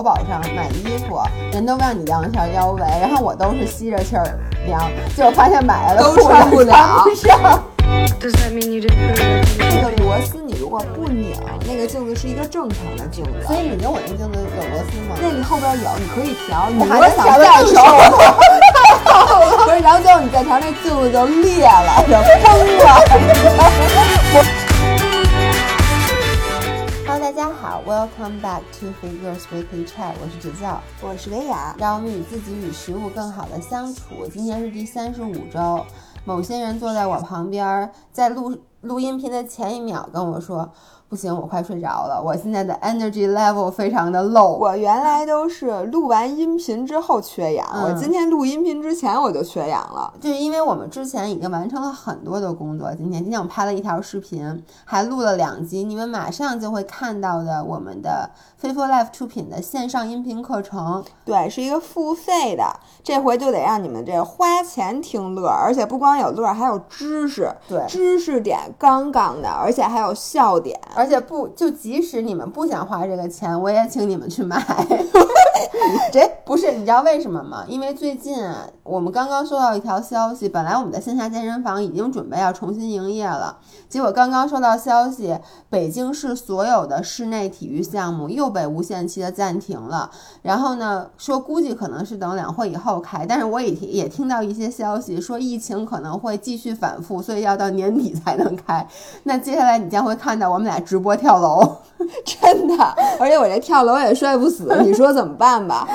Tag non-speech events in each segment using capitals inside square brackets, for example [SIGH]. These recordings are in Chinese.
淘宝上买衣服，人都让你量一下腰围，然后我都是吸着气儿量，结果发现买来的都穿不了穿不上。Does that mean you didn't put it 这个螺丝你如果不拧，那个镜子是一个正常的镜子。所以你跟我那镜子有螺丝吗？那个后边有，你可以调。你还能调再瘦瘦，[LAUGHS] 不是，然后最后你再调，那镜子就裂了，就崩了。[LAUGHS]，Welcome back to Figures Weekly Chat，我是指教，我是薇娅，让我们与自己与食物更好的相处。今天是第三十五周，某些人坐在我旁边，在录录音频的前一秒跟我说：“不行，我快睡着了，我现在的 energy level 非常的 low。”我原来都是录完音频之后缺氧，嗯我今天录音频之前我就缺氧了。就是因为我们之前已经完成了很多的工作，今天今天我们拍了一条视频，还录了两集，你们马上就会看到的我们的 Faithful Life 出品的线上音频课程。对，是一个付费的，这回就得让你们这花钱听乐，而且不光有乐，还有知识，对知识点杠杠的，而且还有笑点。而且不，就即使你们不想花这个钱，我也请你们去买。[LAUGHS] 这不是你知道为什么吗？因为最近啊，我们刚刚收到一条消息，本来我们的线下健身房已经准备要重新营业了，结果刚刚收到消息，北京市所有的室内体育项目又被无限期的暂停了。然后呢，说估计可能是等两会以后开，但是我也也听到一些消息说疫情可能会继续反复，所以要到年底才能开。那接下来你将会看到我们俩直播跳楼。[LAUGHS] 真的，而且我这跳楼也摔不死，你说怎么办吧？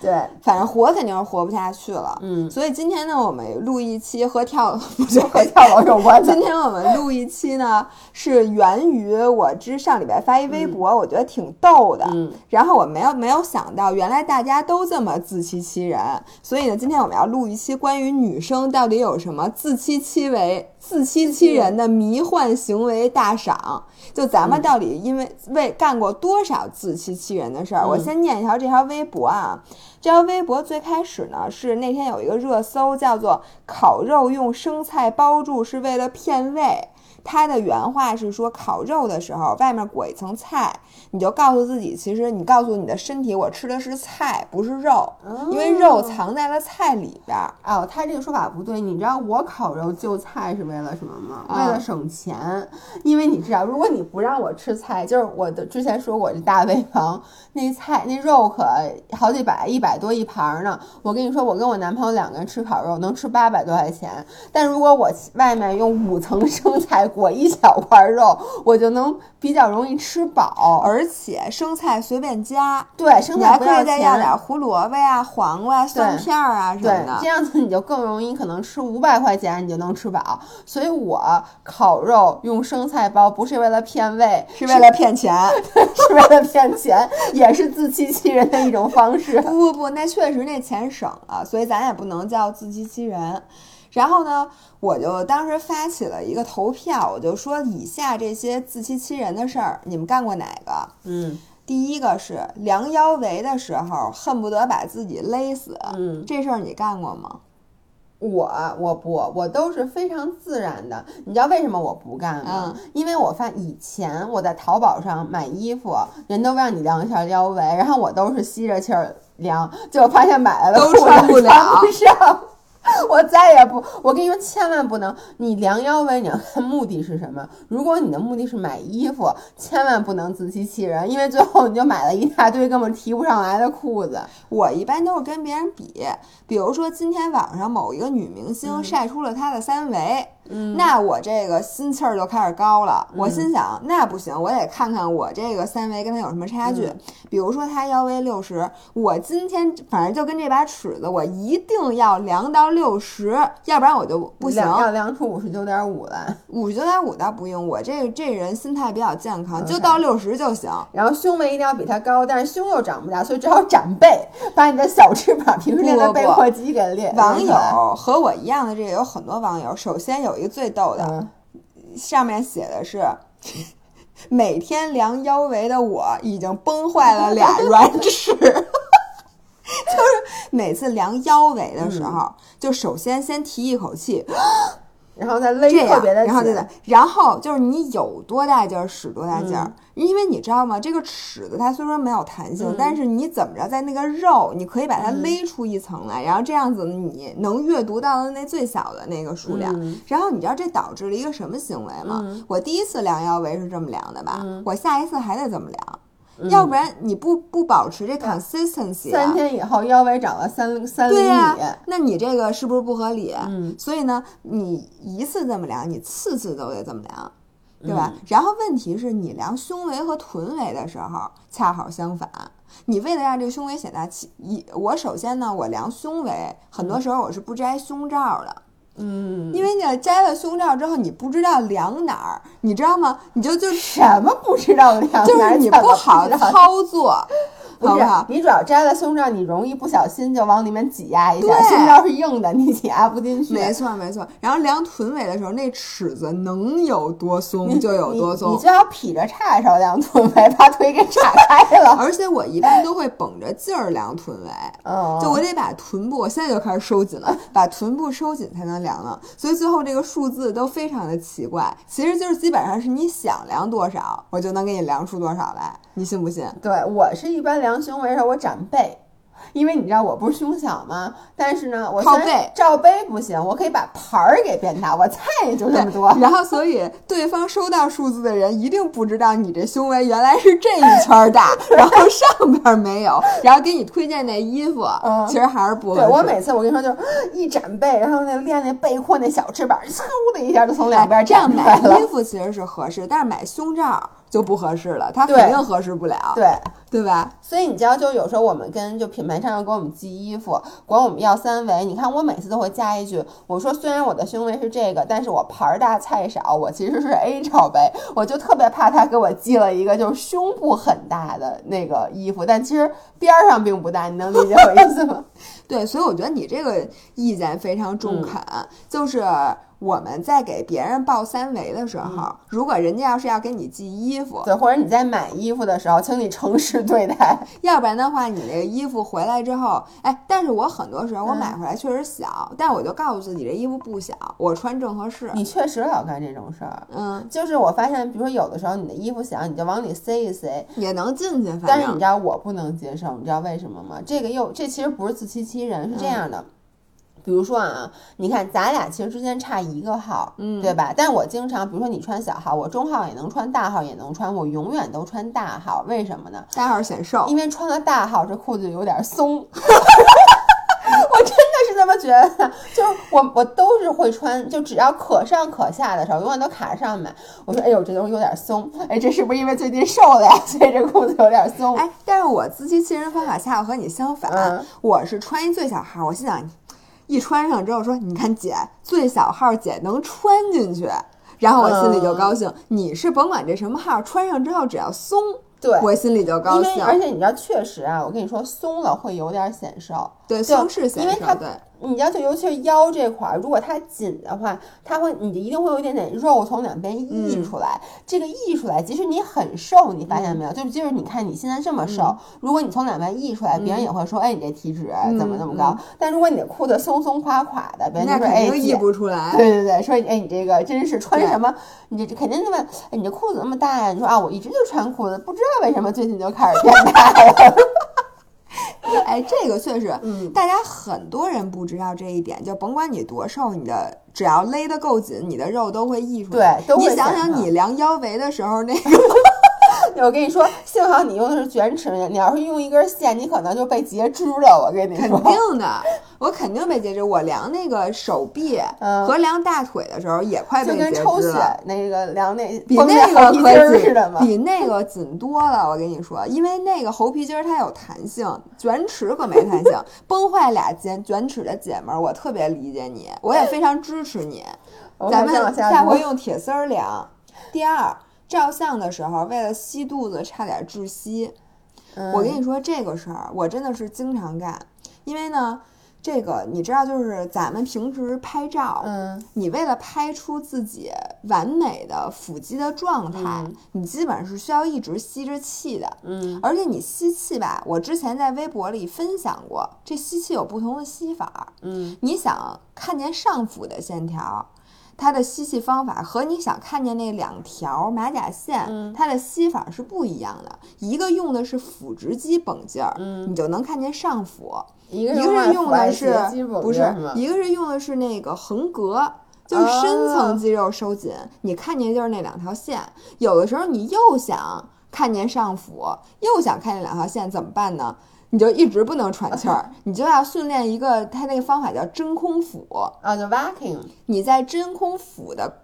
对，反正活肯定是活不下去了。嗯，所以今天呢，我们录一期和跳 [LAUGHS] 不是和跳楼有关的今。天我们录一期呢，是源于我之上礼拜发一微博，我觉得挺逗的。嗯然后我没有没有想到，原来大家都这么自欺欺人。所以呢，今天我们要录一期关于女生到底有什么自欺欺为、自欺欺人的迷幻行为大赏。就咱们到底因为为干过多少自欺欺人的事儿？嗯我先念一条这条微博啊。这条微博最开始呢是那天有一个热搜，叫做“烤肉用生菜包住是为了骗胃”。它的原话是说，烤肉的时候外面裹一层菜，你就告诉自己，其实你告诉你的身体，我吃的是菜，不是肉，因为肉藏在了菜里边儿。哦，他这个说法不对。你知道我烤肉就菜是为了什么吗？啊为了省钱。因为你知道，如果你不让我吃菜，就是我的之前说过这大胃王那菜那肉可好几百，一百多一盘儿呢。我跟你说，我跟我男朋友两个人吃烤肉能吃八百多块钱，但如果我外面用五层生菜裹一小块肉，我就能比较容易吃饱。而且生菜随便加，对，生菜不要可以再要钱点胡萝卜呀、黄瓜、蒜片儿啊什么，的这。样子你就更容易可能吃五百块钱你就能吃饱。所以我烤肉用生菜包不是为了骗胃，是为了骗钱，是 [LAUGHS] 为了骗钱，也是自欺欺人的一种方式。不不不，那确实那钱省了，所以咱也不能叫自欺欺人。然后呢，我就当时发起了一个投票，我就说以下这些自欺欺人的事儿，你们干过哪个？嗯第一个是量腰围的时候恨不得把自己勒死，嗯，这事儿你干过吗？我我不我都是非常自然的。你知道为什么我不干吗？嗯因为我发以前我在淘宝上买衣服，人都让你量一下腰围，然后我都是吸着气儿量，结果发现买来的都穿不了穿不上。[LAUGHS] 我再也不，我跟你说，千万不能，你量腰围，你要看目的是什么。如果你的目的是买衣服，千万不能自欺欺人，因为最后你就买了一大堆根本提不上来的裤子。我一般都是跟别人比，比如说今天网上某一个女明星晒出了她的三围，嗯那我这个心气儿就开始高了。我心想，那不行，我得看看我这个三围跟他有什么差距。嗯比如说他腰围六十，我今天反正就跟这把尺子，我一定要量到六十，要不然我就不行。量要量出五十九点五来。五十九点五倒不用，我这这人心态比较健康，就到六十就行。然后胸围一定要比他高，但是胸又长不大，所以只好长背，把你的小翅膀平时练的背阔肌给练。网友和我一样的这个有很多网友，首先有一个最逗的，嗯，上面写的是。[LAUGHS] 每天量腰围的我已经崩坏了俩软尺，[LAUGHS] 就是每次量腰围的时候，就首先先提一口气，然后再勒特别的紧，然后对对，然后就是你有多大劲儿使多大劲儿，因为你知道吗？这个尺子它虽说没有弹性，嗯但是你怎么着，在那个肉，你可以把它勒出一层来，然后这样子你能阅读到的那最小的那个数量。嗯然后你知道这导致了一个什么行为吗？嗯我第一次量腰围是这么量的吧？嗯我下一次还得这么量，要不然你不不保持这 consistency 啊。三天以后腰围长了三三厘米，对呀、那你这个是不是不合理？嗯。所以呢，你一次这么量，你次次都得这么量，对嗯吧？然后问题是你量胸围和臀围的时候恰好相反。你为了让这个胸围显大，其一我首先呢，我量胸围，很多时候我是不摘胸罩的，嗯，因为你摘了胸罩之后，你不知道量哪儿，你知道吗？你就就什么不知道量就哪儿是你不好操作，不是好不好？你主要摘了胸罩，你容易不小心就往里面挤压一下，胸罩是硬的，你挤压不进去。没错没错，然后量臀围的时候，那尺子能有多松就有多你松你。就要劈着叉的时候量臀围，把腿给岔开了。而且我一般都会绷着劲儿量臀围，嗯，就我得把臀部，我现在就开始收紧了，把臀部收紧才能量了。所以最后这个数字都非常的奇怪，其实就是基本上是你想量多少，我就能给你量出多少来，你信不信？对我是一般量胸围的时候，我展背。因为你知道我不是胸小吗？但是呢，我虽然靠背罩杯不行，我可以把盘儿给变大，我菜也就这么多。然后，所以对方收到数字的人一定不知道你这胸围原来是这一圈儿大，[LAUGHS] 然后上边儿没有，然后给你推荐那衣服，嗯其实还是不合适。对我每次我跟你说，就是一展背，然后那练那背阔那小翅膀，嗖的一下就从两边哎这样买衣。服其实是合适，但是买胸罩就不合适了，它肯定合适不了，对，对吧？所以你知道，就有时候我们跟就品牌商要给我们寄衣服，管我们要三围。你看我每次都会加一句，我说虽然我的胸围是这个，但是我牌儿大菜少，我其实是 A 罩杯。我就特别怕他给我寄了一个就是胸部很大的那个衣服，但其实边儿上并不大，你能理解我意思吗？[LAUGHS] 对，所以我觉得你这个意见非常中肯，嗯就是我们在给别人报三围的时候，嗯如果人家要是要给你寄衣服，对，或者你在买衣服的时候，请你诚实对待。[LAUGHS] 要不然的话，你这个衣服回来之后，哎，但是我很多时候我嗯买回来确实小，但我就告诉自己这衣服不小，我穿正合适。你确实老干这种事儿。嗯，就是我发现，比如说有的时候你的衣服小，你就往里塞一塞，也能进去，反正但是你知道我不能接受，你知道为什么吗？这个又这其实不是自欺欺人，是这样的。比如说啊，你看咱俩其实之间差一个号，嗯对吧？但我经常，比如说你穿小号，我中号也能穿，大号也能穿，我永远都穿大号，为什么呢？大号显瘦因。为穿了大号，这裤子有点松。[LAUGHS] [LAUGHS] 我真的是这么觉得，就是我我都是会穿，就只要可上可下的时候，永远都卡着上面。我说，哎呦，这东西有点松，哎，这是不是因为最近瘦了呀？[LAUGHS] 所以这裤子有点松。哎，但是我自欺欺人方法恰好和你相反，嗯我是穿一最小号，我心想，一穿上之后说，你看姐最小号姐能穿进去，然后我心里就高兴。你是甭管这什么号，穿上之后只要松，对，我心里就高因为兴。而且你知道，确实啊，我跟你说，松了会有点显瘦。对，就松是显瘦，因为它对。你要求，尤其是腰这块儿，如果它紧的话，它会，你就一定会有一点点肉从两边溢嗯出来。这个溢出来，即使你很瘦，你发现没有？就是就是你看你现在这么瘦，嗯如果你从两边溢出来，别人也会说，哎，你这体脂怎么那么嗯高？但如果你的裤子松松垮垮的，别人就说，哎，溢不出来。对对对，说哎，你这个真是穿什么？你这肯定就问，哎，你这裤子那么大呀？你说啊，我一直就穿裤子，不知道为什么最近就开始变大了。哎，这个确实，嗯大家很多人不知道这一点，就甭管你多瘦，你的只要勒得够紧，你的肉都会溢出来。对都会你想想，你量腰围的时候，那个 [LAUGHS] 我跟你说，幸好你用的是卷尺，你要是用一根线，你可能就被截肢了。我跟你说肯，定的，我肯定被截肢。我量那个手臂嗯和量大腿的时候，也快被截跟抽血肢了。那个量那比那个可紧似的嘛。比那个紧多了。我跟你说，因为那个猴皮筋儿它有弹性，卷尺可没弹性。[LAUGHS] 崩坏俩肩卷尺的姐们儿，我特别理解你，我也非常支持你。[LAUGHS] 咱们下下回用铁丝儿量。第二，照相的时候为了吸肚子差点窒息。嗯我跟你说这个事儿，我真的是经常干，因为呢。这个你知道，就是咱们平时拍照，嗯你为了拍出自己完美的腹肌的状态，嗯你基本上是需要一直吸着气的。嗯而且你吸气吧，我之前在微博里分享过，这吸气有不同的吸法你想看见上腹的线条，它的吸气方法和你想看见那两条马甲线，嗯它的吸法是不一样的。一个用的是腹直肌绷劲儿，嗯你就能看见上腹；一个是用的是不是？一个是用的是那个横膈。就是深哦层肌肉收紧，你看见就是那两条线。有的时候你又想看见上腹，又想看见两条线，怎么办呢？你就一直不能喘气儿，你就要训练一个，它那个方法叫真空腹。啊，就 vacuum，你在真空腹的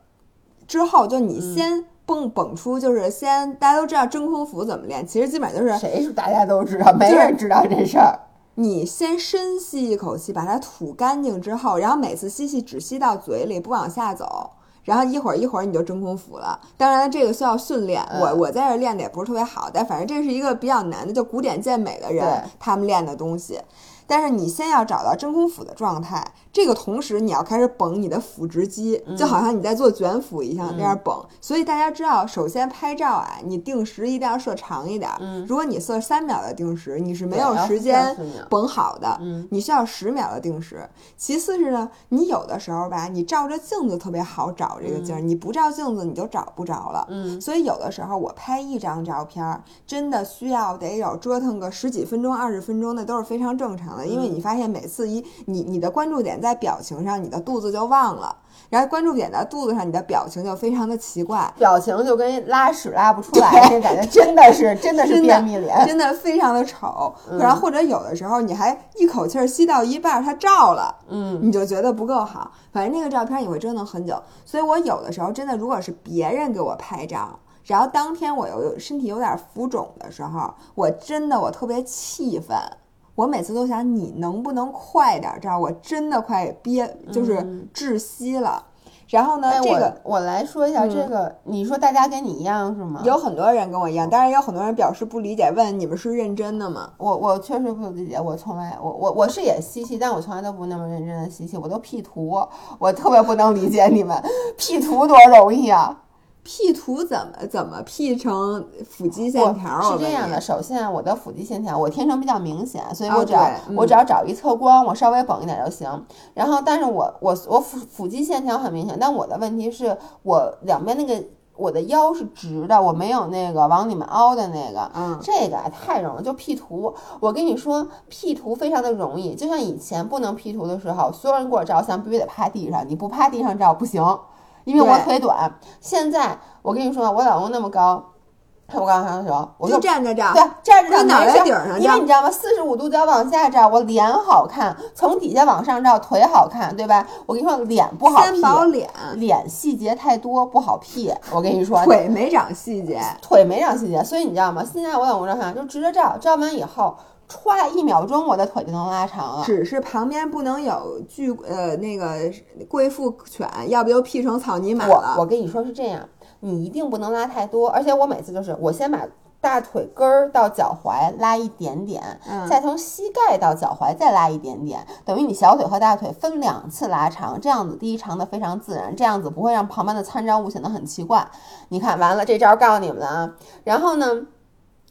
之后，就嗯你先蹦蹦出，就是先大家都知道真空腹怎么练，其实基本上就是谁说大家都知道？没人知道这事儿。你先深吸一口气，把它吐干净之后，然后每次吸气只吸到嘴里，不往下走。然后一会儿一会儿你就真空腹了。当然这个需要训练，我嗯我在这儿练的也不是特别好，但反正这是一个比较难的，就古典健美的人他们练的东西。但是你先要找到真空腹的状态，这个同时你要开始绷你的腹直肌，就好像你在做卷腹一样那样绷。所以大家知道，首先拍照啊，你定时一定要设长一点。如果你设三秒的定时，你是没有时间绷好的，嗯你需要十秒的定时。其次是呢，你有的时候吧，你照着镜子特别好找这个劲儿，你不照镜子你就找不着了。嗯，所以有的时候我拍一张照片儿，真的需要得有折腾个十几分钟、二十分钟，那都是非常正常的。因为你发现每次一你你的关注点在表情上，你的肚子就忘了，然后关注点在肚子上，你的表情就非常的奇怪。表情就跟拉屎拉不出来，那感觉真的是真的是便秘脸。真的非常的丑，然后或者有的时候你还一口气儿吸到一半儿，它照了，嗯，你就觉得不够好。反正那个照片你会折腾很久，所以我有的时候真的，如果是别人给我拍照，然后当天我又身体有点浮肿的时候，我真的我特别气愤。我每次都想你能不能快点照，我真的快憋就是窒息了。然后呢，哎，这个我我来说一下这个，你说大家跟你一样是吗？有很多人跟我一样，当然也有很多人表示不理解，问你们是认真的吗？我我确实不理解，我从来我我我是也吸气，但我从来都不那么认真的吸气，我都 P 图，我特别不能理解你们 [LAUGHS] P 图多容易啊！P 图怎么怎么 P 成腹肌线条？是这样的，首先我的腹肌线条我天生比较明显，所以啊我只要、我只要找一侧光，我稍微绷一点就行。然后，但是我我我腹腹肌线条很明显，但我的问题是我两边那个我的腰是直的，我没有那个往里面凹的那个。嗯，这个啊太容易，就 P 图。我跟你说，P 图非常的容易，就像以前不能 P 图的时候，所有人给我照相必须得趴地上，你不趴地上照不行，因为我腿短。现在我跟你说，我老公那么高，我刚上的时候，我就说站着照。对，站着照脑袋顶上因为你知道吗？四十五度角往下照，我脸好看；从底下往上照，腿好看，对吧？我跟你说，脸不好先保 P，脸，脸细节太多不好 P。我跟你说，腿没长细节。腿没长细节，所以你知道吗？现在我老公照相就直着照，照完以后，歘一秒钟我的腿就能拉长了。只是旁边不能有巨呃那个贵妇犬，要不就 P 成草泥马我了。我跟你说是这样，你一定不能拉太多，而且我每次就是我先把大腿根儿到脚踝拉一点点，嗯再从膝盖到脚踝再拉一点点，等于你小腿和大腿分两次拉长，这样子第一长的非常自然，这样子不会让旁边的参照物显得很奇怪。你看完了这招告诉你们了啊，然后呢？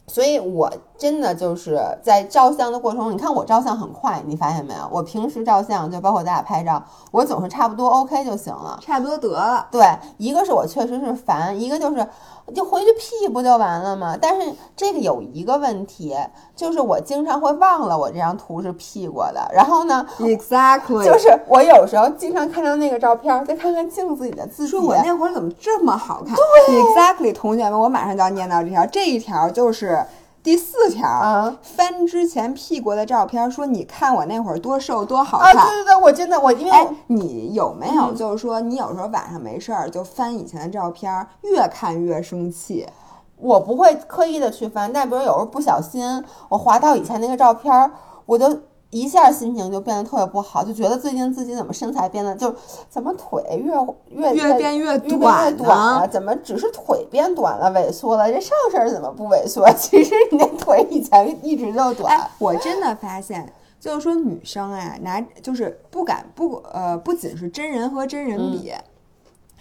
所以，我真的就是在照相的过程中，你看我照相很快，你发现没有？我平时照相就包括咱俩拍照，我总是差不多 OK 就行了。差不多得了。对，一个是我确实是烦，一个就是就回去 P 不就完了吗？但是这个有一个问题，就是我经常会忘了我这张图是 P 过的，然后呢，Exactly，就是我有时候经常看到那个照片，再看看镜子里的自己，说我那会儿怎么这么好看？对，Exactly，同学们，我马上就要念到这条，这一条就是第四条。啊翻之前 P 过的照片，说你看我那会儿多瘦多好啊，看。对对对，我真的我因为哎，你有没有就是说，你有时候晚上没事儿就翻以前的照片，越看越生气？我不会刻意的去翻，但比如有时候不小心我滑到以前那个照片儿，我就一下心情就变得特别不好，就觉得最近自己怎么身材变得就怎么腿越越越变越短短了，怎么只是腿变短了萎缩了？这上身怎么不萎缩？[LAUGHS] 其实你那腿以前一直就短。哎，我真的发现，就是说女生啊，拿就是不敢不呃，不仅是真人和真人比，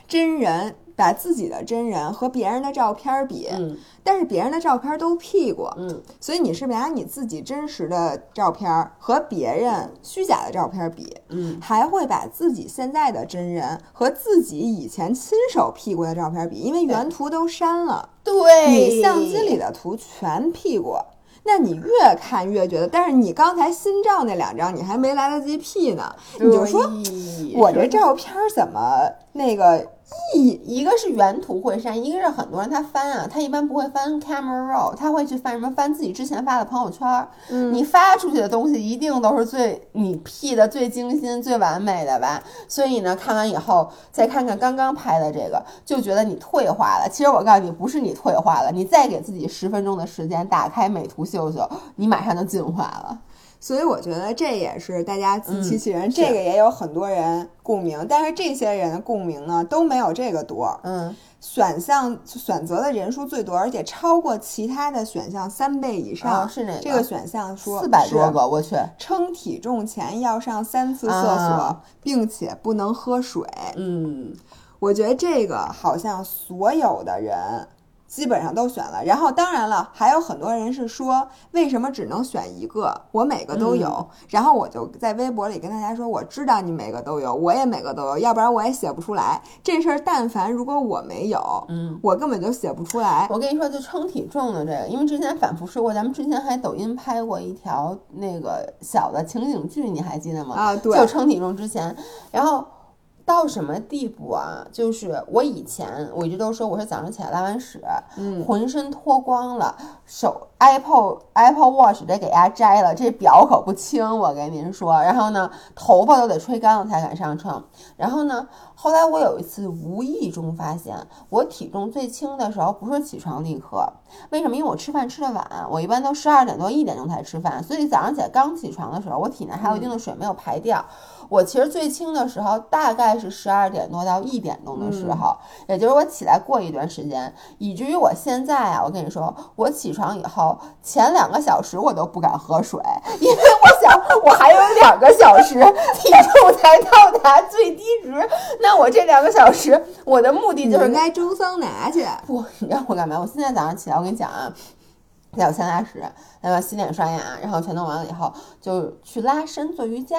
真人把自己的真人和别人的照片比，嗯。但是别人的照片都 P 过，嗯，所以你是拿你自己真实的照片和别人虚假的照片比，嗯，还会把自己现在的真人和自己以前亲手 P 过的照片比，因为原图都删了，对，你相机里的图全 P 过。那你越看越觉得，但是你刚才新照那两张你还没来得及 P 呢，你就说我这照片怎么那个一一个是原图会删，一个是很多人他翻啊，他一般不会翻 camera roll，他会去翻什么翻自己之前发的朋友圈儿。嗯你发出去的东西一定都是最你 P 的最精心、最完美的吧？所以呢，看完以后再看看刚刚拍的这个，就觉得你退化了。其实我告诉你，不是你退化了，你再给自己十分钟的时间，打开美图秀秀，你马上就进化了。所以我觉得这也是大家自欺欺人，嗯这个也有很多人共鸣，但是这些人的共鸣呢都没有这个多。嗯，选项选择的人数最多，而且超过其他的选项三倍以上。哦是哪个这个选项说四百多个，我去。称体重前要上三次厕所，啊并且不能喝水。嗯，我觉得这个好像所有的人基本上都选了。然后当然了，还有很多人是说，为什么只能选一个？我每个都有。嗯然后我就在微博里跟大家说，我知道你每个都有，我也每个都有，要不然我也写不出来。这事儿但凡如果我没有，嗯，我根本就写不出来。我跟你说，就称体重的这个，因为之前反复说过，咱们之前还抖音拍过一条那个小的情景剧，你还记得吗？啊对就称体重之前，然后到什么地步啊？就是我以前我一直都说我是早上起来拉完屎，嗯，浑身脱光了，手 Apple Apple Watch 得给家摘了，这表可不轻，我跟您说。然后呢，头发都得吹干了才敢上秤。然后呢，后来我有一次无意中发现，我体重最轻的时候不是起床那一刻，为什么？因为我吃饭吃的晚，我一般都十二点多一点钟才吃饭，所以早上起来刚起床的时候，我体内还有一定的水没有排掉。我其实最轻的时候大概是十二点多到一点钟的时候，也就是我起来过一段时间，以至于我现在啊，我跟你说，我起床以后前两个小时我都不敢喝水，因为我想我还有两个小时体重才到达最低值，那我这两个小时我的目的就是该蒸桑拿去。不，你让我干嘛？我现在早上起来，我跟你讲啊，在我先拉屎，然后洗脸刷牙，然后全弄完了以后，就去拉伸做瑜伽。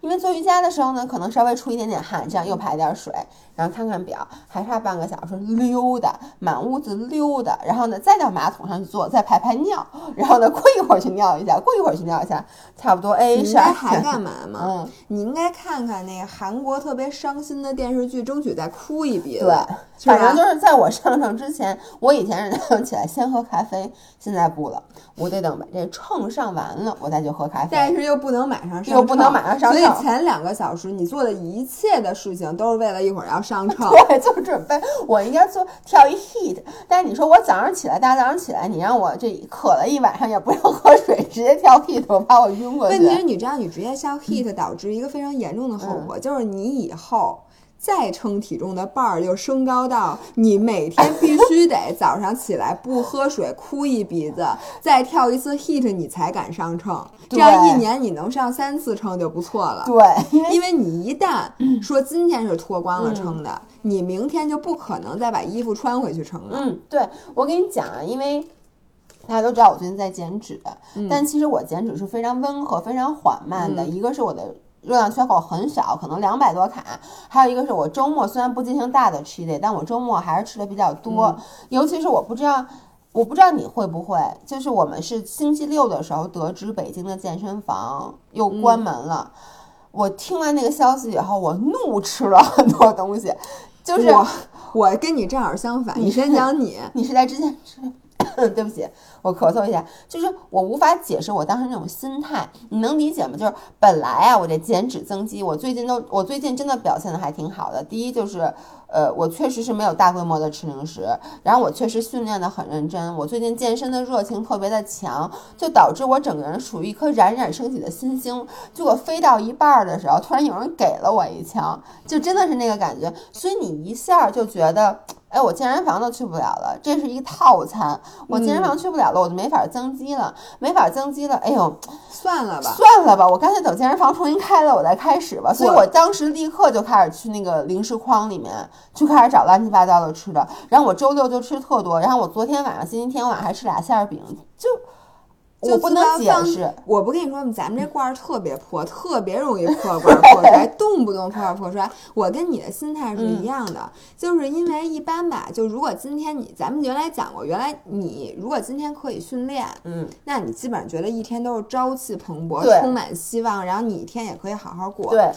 因为做瑜伽的时候呢，可能稍微出一点点汗，这样又排点水，然后看看表，还差半个小时溜达，满屋子溜达，然后呢再到马桶上去坐，再排排尿，然后呢过一会儿去尿一下，过一会儿去尿一下，差不多哎你十二应该还干嘛吗？嗯，你应该看看那个韩国特别伤心的电视剧，争取再哭一鼻子。对，反正就是在我上秤之前，我以前是早上起来先喝咖啡，现在不了，我得等把这秤上完了，我再去喝咖啡。但是又不能马上上秤，又不能马上上所以前两个小时你做的一切的事情都是为了一会儿要上 [LAUGHS] 秤。对，就准备我应该做跳一 heat，但是你说我早上起来，大早上起来，你让我这渴了一晚上也不用喝水，直接跳 heat，我把我晕过去。问题是，你知道，你直接跳 heat 导致一个非常严重的后果，就是你以后。再称体重的 bar 就升高到你每天必须得早上起来不喝水哭一鼻子，再跳一次 heat 你才敢上秤。这样一年你能上三次秤就不错了。对，因为你一旦说今天是脱光了称的，你明天就不可能再把衣服穿回去称了。嗯，对我跟你讲啊，因为大家都知道我最近在减脂，嗯但其实我减脂是非常温和、非常缓慢的。一个是我的热量缺口很少，可能两百多卡；还有一个是我周末虽然不进行大的 cheat day，但我周末还是吃的比较多。嗯尤其是我不知道。我不知道你会不会，就是我们是星期六的时候得知北京的健身房又关门了。我听完那个消息以后，我怒吃了很多东西，就是我我跟你正好相反，你先讲你。[LAUGHS] 你是在之前吃？[LAUGHS] 对不起，我咳嗽一下，就是我无法解释我当时那种心态，你能理解吗？就是本来啊，我这减脂增肌，我最近都，我最近真的表现的还挺好的。第一就是，呃，我确实是没有大规模的吃零食，然后我确实训练的很认真，我最近健身的热情特别的强，就导致我整个人处于一颗冉冉升起的新星。结果飞到一半儿的时候，突然有人给了我一枪，就真的是那个感觉，所以你一下就觉得。哎，我健身房都去不了了，这是一个套餐。我健身房去不了了，我就没法增肌了，没法增肌了。哎呦，算了吧，算了吧，我干脆等健身房重新开了，我再开始吧。所以我我当时立刻就开始去那个零食筐里面就开始找乱七八糟的吃的。然后我周六就吃特多，然后我昨天晚上、星期天晚上还吃俩馅儿饼，就就我不不能解释。我不跟你说吗？咱们这罐儿特别破，特别容易破罐儿破摔，[LAUGHS] 动不动破罐儿破摔。我跟你的心态是嗯一样的，就是因为一般吧，就如果今天你，咱们原来讲过，原来你如果今天可以训练，嗯，那你基本上觉得一天都是朝气蓬勃，充满希望，然后你一天也可以好好过。，对，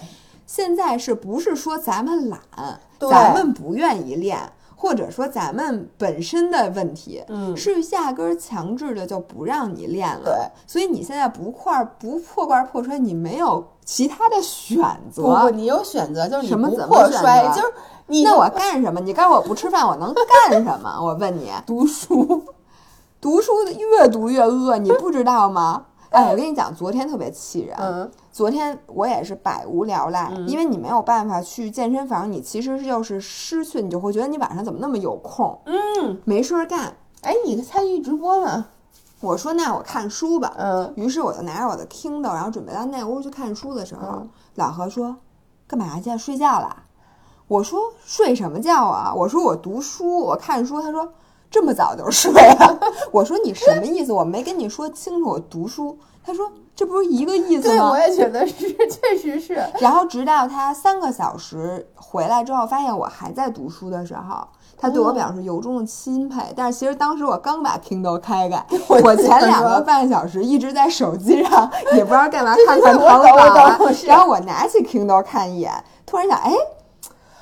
现在是不是说咱们懒，对咱们不愿意练？或者说咱们本身的问题，嗯是压根儿强制的就不让你练了。对，所以你现在不块儿不破罐儿破摔，你没有其他的选择。不不，你有选择，就是你什么不怎么破摔，择就是你那我干什么？你告诉我不吃饭，我能干什么？我问你，[LAUGHS] 读书，[LAUGHS] 读书越读越饿，你不知道吗？哎，我跟你讲，昨天特别气人。嗯昨天我也是百无聊赖，因为你没有办法去健身房，你其实就是失去，你就会觉得你晚上怎么那么有空，嗯，没事儿干。哎，你参与直播吗？我说那我看书吧，嗯，于是我就拿着我的 Kindle，然后准备到那屋去看书的时候，老何说：“干嘛去？睡觉啦？”我说：“睡什么觉啊？”我说：“我读书，我看书。”他说：“这么早就睡了？” [LAUGHS] 我说：“你什么意思？我没跟你说清楚，我读书。”他说：“这不是一个意思对，吗我？”也觉得是，确实是。[LAUGHS] 然后直到他三个小时回来之后，发现我还在读书的时候，他对我表示由衷的钦佩。但是其实当时我刚把 Kindle 开开，[LAUGHS] 我我前两个半小时一直在手机上，也不知道干嘛，看看淘宝啊。然后我拿起 Kindle 看一眼，突然想，哎，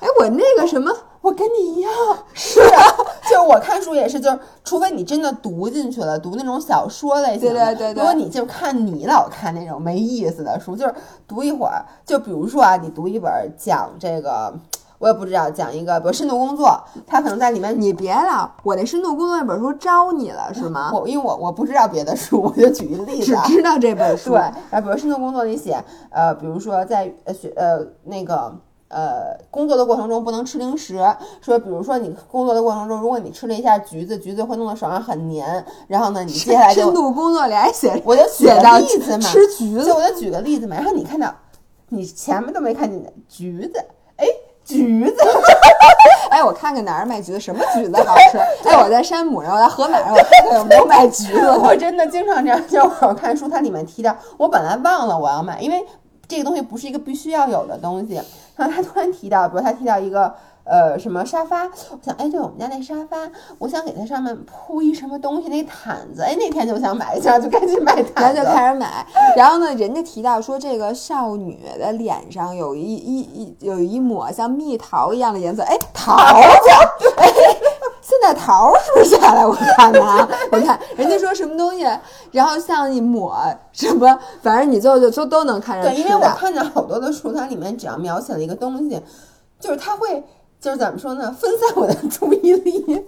哎，我那个什么，我跟你一样，是啊，[LAUGHS] 就是我看书也是，就是除非你真的读进去了，读那种小说类型的，对对对对如果你就看你老看那种没意思的书，就是读一会儿，就比如说啊，你读一本讲这个，我也不知道讲一个，比如深度工作，他可能在里面你别了，我那深度工作那本书招你了是吗？[LAUGHS] 我因为我我不知道别的书，我就举一个例子啊，[LAUGHS] 只知道这本书。对，然后比如深度工作里写，呃，比如说在呃学呃那个呃工作的过程中不能吃零食，说比如说你工作的过程中，如果你吃了一下橘子，橘子会弄得手上很黏，然后呢，你接下来就深度工作里还写，我就 [LAUGHS] 举个写到例子嘛，吃橘子就我就举个例子嘛，然后你看到你前面都没看见的橘子，哎，橘子，[LAUGHS] 哎，我看看哪儿卖橘子，什么橘子好吃？哎，我在山姆然后在河马上，我看看有没有卖橘子。[LAUGHS] 我真的经常这样，就是我看书，它里面提到，我本来忘了我要买，因为这个东西不是一个必须要有的东西。然后他突然提到，比如他提到一个呃什么沙发，我想，哎，对我们家那沙发，我想给它上面铺一什么东西，那毯子，哎，那天就想买一下，就赶紧买然毯子。后就开始买，然后呢，人家提到说这个少女的脸上有一一一有一抹像蜜桃一样的颜色，哎，桃子，哎，[LAUGHS] 现在桃是不是下来？我看看啊，我看人家说什么东西，然后像一抹什么，反正你最后就都都能看上对，因为我。看见好多的书，它里面只要描写了一个东西，就是它会。就是怎么说呢？分散我的 [LAUGHS] 注意力。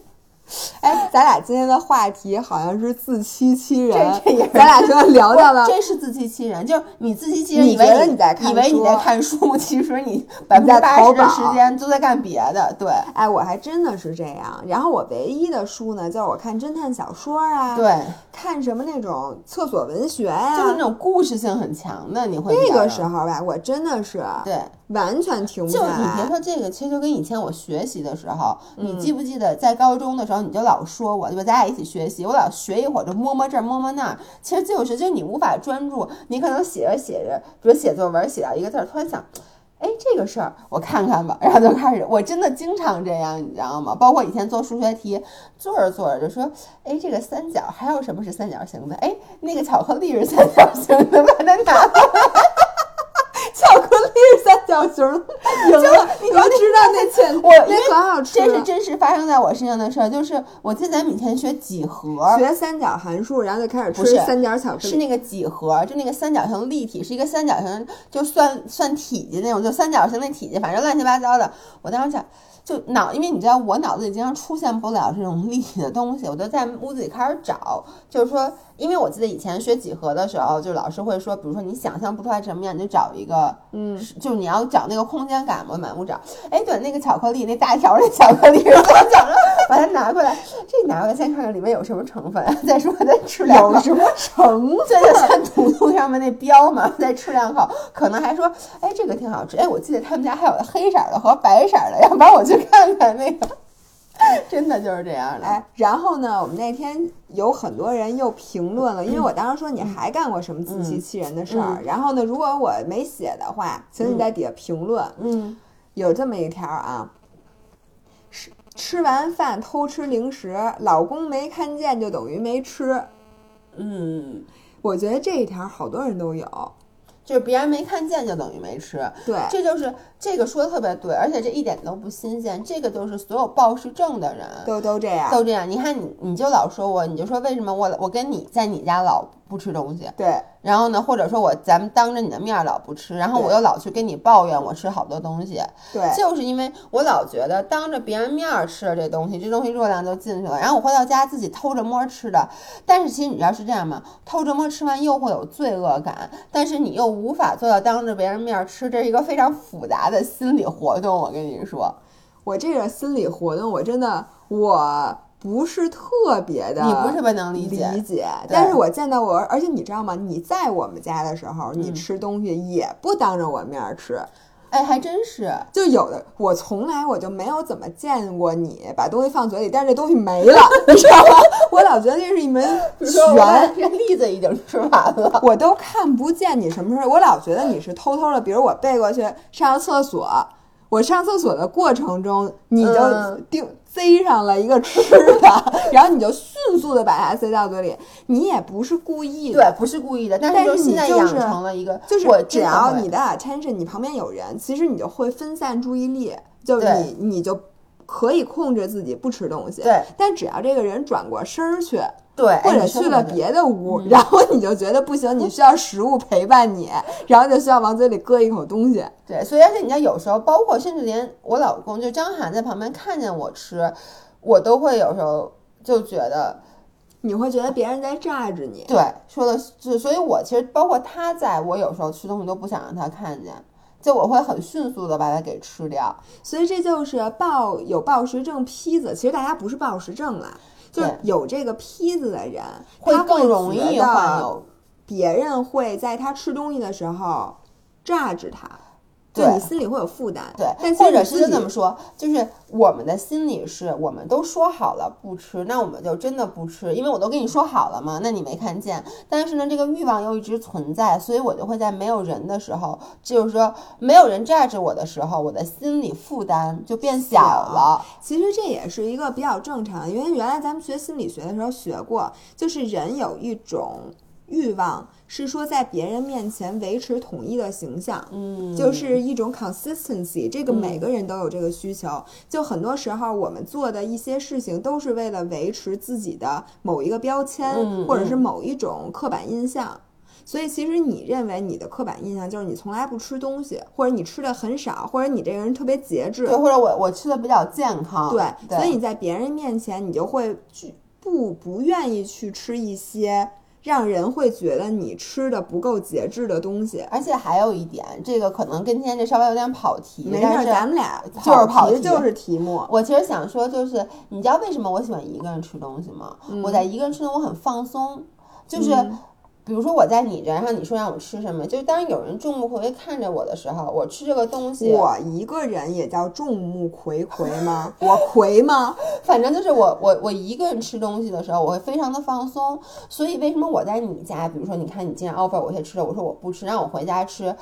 [LAUGHS] 哎，咱俩今天的话题好像是自欺欺人这这也是，咱俩就聊到了真是自欺欺人，就是你自欺欺人，你以为你在看以为你书在看书，[LAUGHS] 其实你百分之在八十的时间都在干别的。对哎，我还真的是这样。然后我唯一的书呢，就是我看侦探小说啊，，对，看什么那种厕所文学呀、就是那种故事性很强的，你会那个时候吧，我真的是对。完全停不就下你别。说这个，其实就跟以前我学习的时候，嗯你记不记得在高中的时候，你就老说我，对吧？咱俩一起学习，我老学一会儿就摸摸这儿摸摸那儿，其实就是就是你无法专注，你可能写着写着，比如写作文写到一个字儿，突然想。哎，这个事儿我看看吧，然后就开始，我真的经常这样，你知道吗？包括以前做数学题，做着做着就说，哎，这个三角还有什么是三角形的？哎，那个巧克力是三角形的，把它拿过来。[LAUGHS] 巧克力是三 [LAUGHS] 赢了，你都知道那钱，我那可好吃这是。真实发生在我身上的事儿，就是我记得咱们以前学几何，学三角函数，然后就开始不是吃三角巧克力。是那个几何，就那个三角形立体，是一个三角形，就算算体积那种，就三角形那体积，反正乱七八糟的。我当时想，就脑，因为你知道我脑子里经常出现不了这种立体的东西，我就在屋子里开始找，就是说，因为我记得以前学几何的时候，就老师会说，比如说你想象不出来什么样，你就找一个，嗯，就是你要找那个空间感嘛，满屋找。哎，对，那个巧克力，那大条儿那巧克力是三角形，把它拿过来，这拿过来先看看里面有什么成分，再说再吃两口。有什么成分？这就像图图上面那标嘛，再吃两口，可能还说，哎，这个挺好吃。哎，我记得他们家还有黑色儿的和白色儿的，要不然我去看看那个。[LAUGHS] 真的就是这样的。哎，然后呢，我们那天有很多人又评论了，因为我当时说你还干过什么自欺欺人的事儿，然后呢，如果我没写的话，请你在底下评论。嗯，有这么一条啊，吃吃完饭偷吃零食，老公没看见就等于没吃。嗯，我觉得这一条好多人都有。就是别人没看见就等于没吃，对，这就是这个说的特别对，而且这一点都不新鲜。这个就是所有暴食症的人都都这样，都这样。你看你，你就老说我，你就说为什么我我跟你在你家老不吃东西，对，然后呢，或者说我咱们当着你的面老不吃，然后我又老去跟你抱怨我吃好多东西，对，就是因为我老觉得当着别人面吃的这东西，这东西热量就进去了，然后我回到家自己偷着摸吃的。但是其实你知道是这样吗？偷着摸吃完又会有罪恶感，但是你又无法做到当着别人面吃，这是一个非常复杂的心理活动。我跟你说，我这个心理活动，我真的我。不是特别的，你不是特别能理解，理解。但是我见到我，而且你知道吗？你在我们家的时候，你吃东西也不当着我面吃，哎，还真是。就有的，我从来我就没有怎么见过你把东西放嘴里，但是这东西没了，[LAUGHS] 你知道吗？我老觉得这是一门玄，[LAUGHS] 这栗子已经吃完了，我都看不见你什么时候。我老觉得你是偷偷的，比如我背过去上厕所，我上厕所的过程中，你就定。塞上了一个吃的，然后你就迅速的把它塞到嘴里，你也不是故意的，对，不是故意的，但是现在养成了一个，就是只要你的 attention，你旁边有人，其实你就会分散注意力，就你你就可以控制自己不吃东西，对，但只要这个人转过身儿去。对，或者去了别的屋，然后你就觉得不行，你需要食物陪伴你，然后就需要往嘴里搁一口东西。对，所以而且你知道，有时候包括甚至连我老公，就张涵在旁边看见我吃，我都会有时候就觉得，你会觉得别人在榨着你。对，说的是，所以我其实包括他在我有时候吃东西都不想让他看见，就我会很迅速的把它给吃掉。所以这就是暴有暴食症坯子，其实大家不是暴食症了。就是有这个坯子的人，他更容易患有别人会在他吃东西的时候榨制他。对你心里会有负担，对，但或者是这么说，就是我们的心理是，我们都说好了不吃，那我们就真的不吃，因为我都跟你说好了嘛，那你没看见，但是呢，这个欲望又一直存在，所以我就会在没有人的时候，就是说没有人榨着我的时候，我的心理负担就变小了。其实这也是一个比较正常的，因为原来咱们学心理学的时候学过，就是人有一种欲望。是说在别人面前维持统一的形象，嗯，就是一种 consistency。这个每个人都有这个需求。就很多时候我们做的一些事情，都是为了维持自己的某一个标签，或者是某一种刻板印象。所以其实你认为你的刻板印象就是你从来不吃东西，或者你吃的很少，或者你这个人特别节制，对，或者我我吃的比较健康，对。所以你在别人面前，你就会不不愿意去吃一些。让人会觉得你吃的不够节制的东西，而且还有一点，这个可能跟今天这稍微有点跑题。没事，咱们俩就是跑题，就是题目。我其实想说，就是你知道为什么我喜欢一个人吃东西吗？我在一个人吃东西，我很放松，就是。比如说我在你这，然后你说让我吃什么，就是当有人众目睽睽看着我的时候，我吃这个东西，我一个人也叫众目睽睽吗？[LAUGHS] 我睽吗？反正就是我我我一个人吃东西的时候，我会非常的放松。所以为什么我在你家，比如说你看你竟然 offer 我些吃的，我说我不吃，让我回家吃，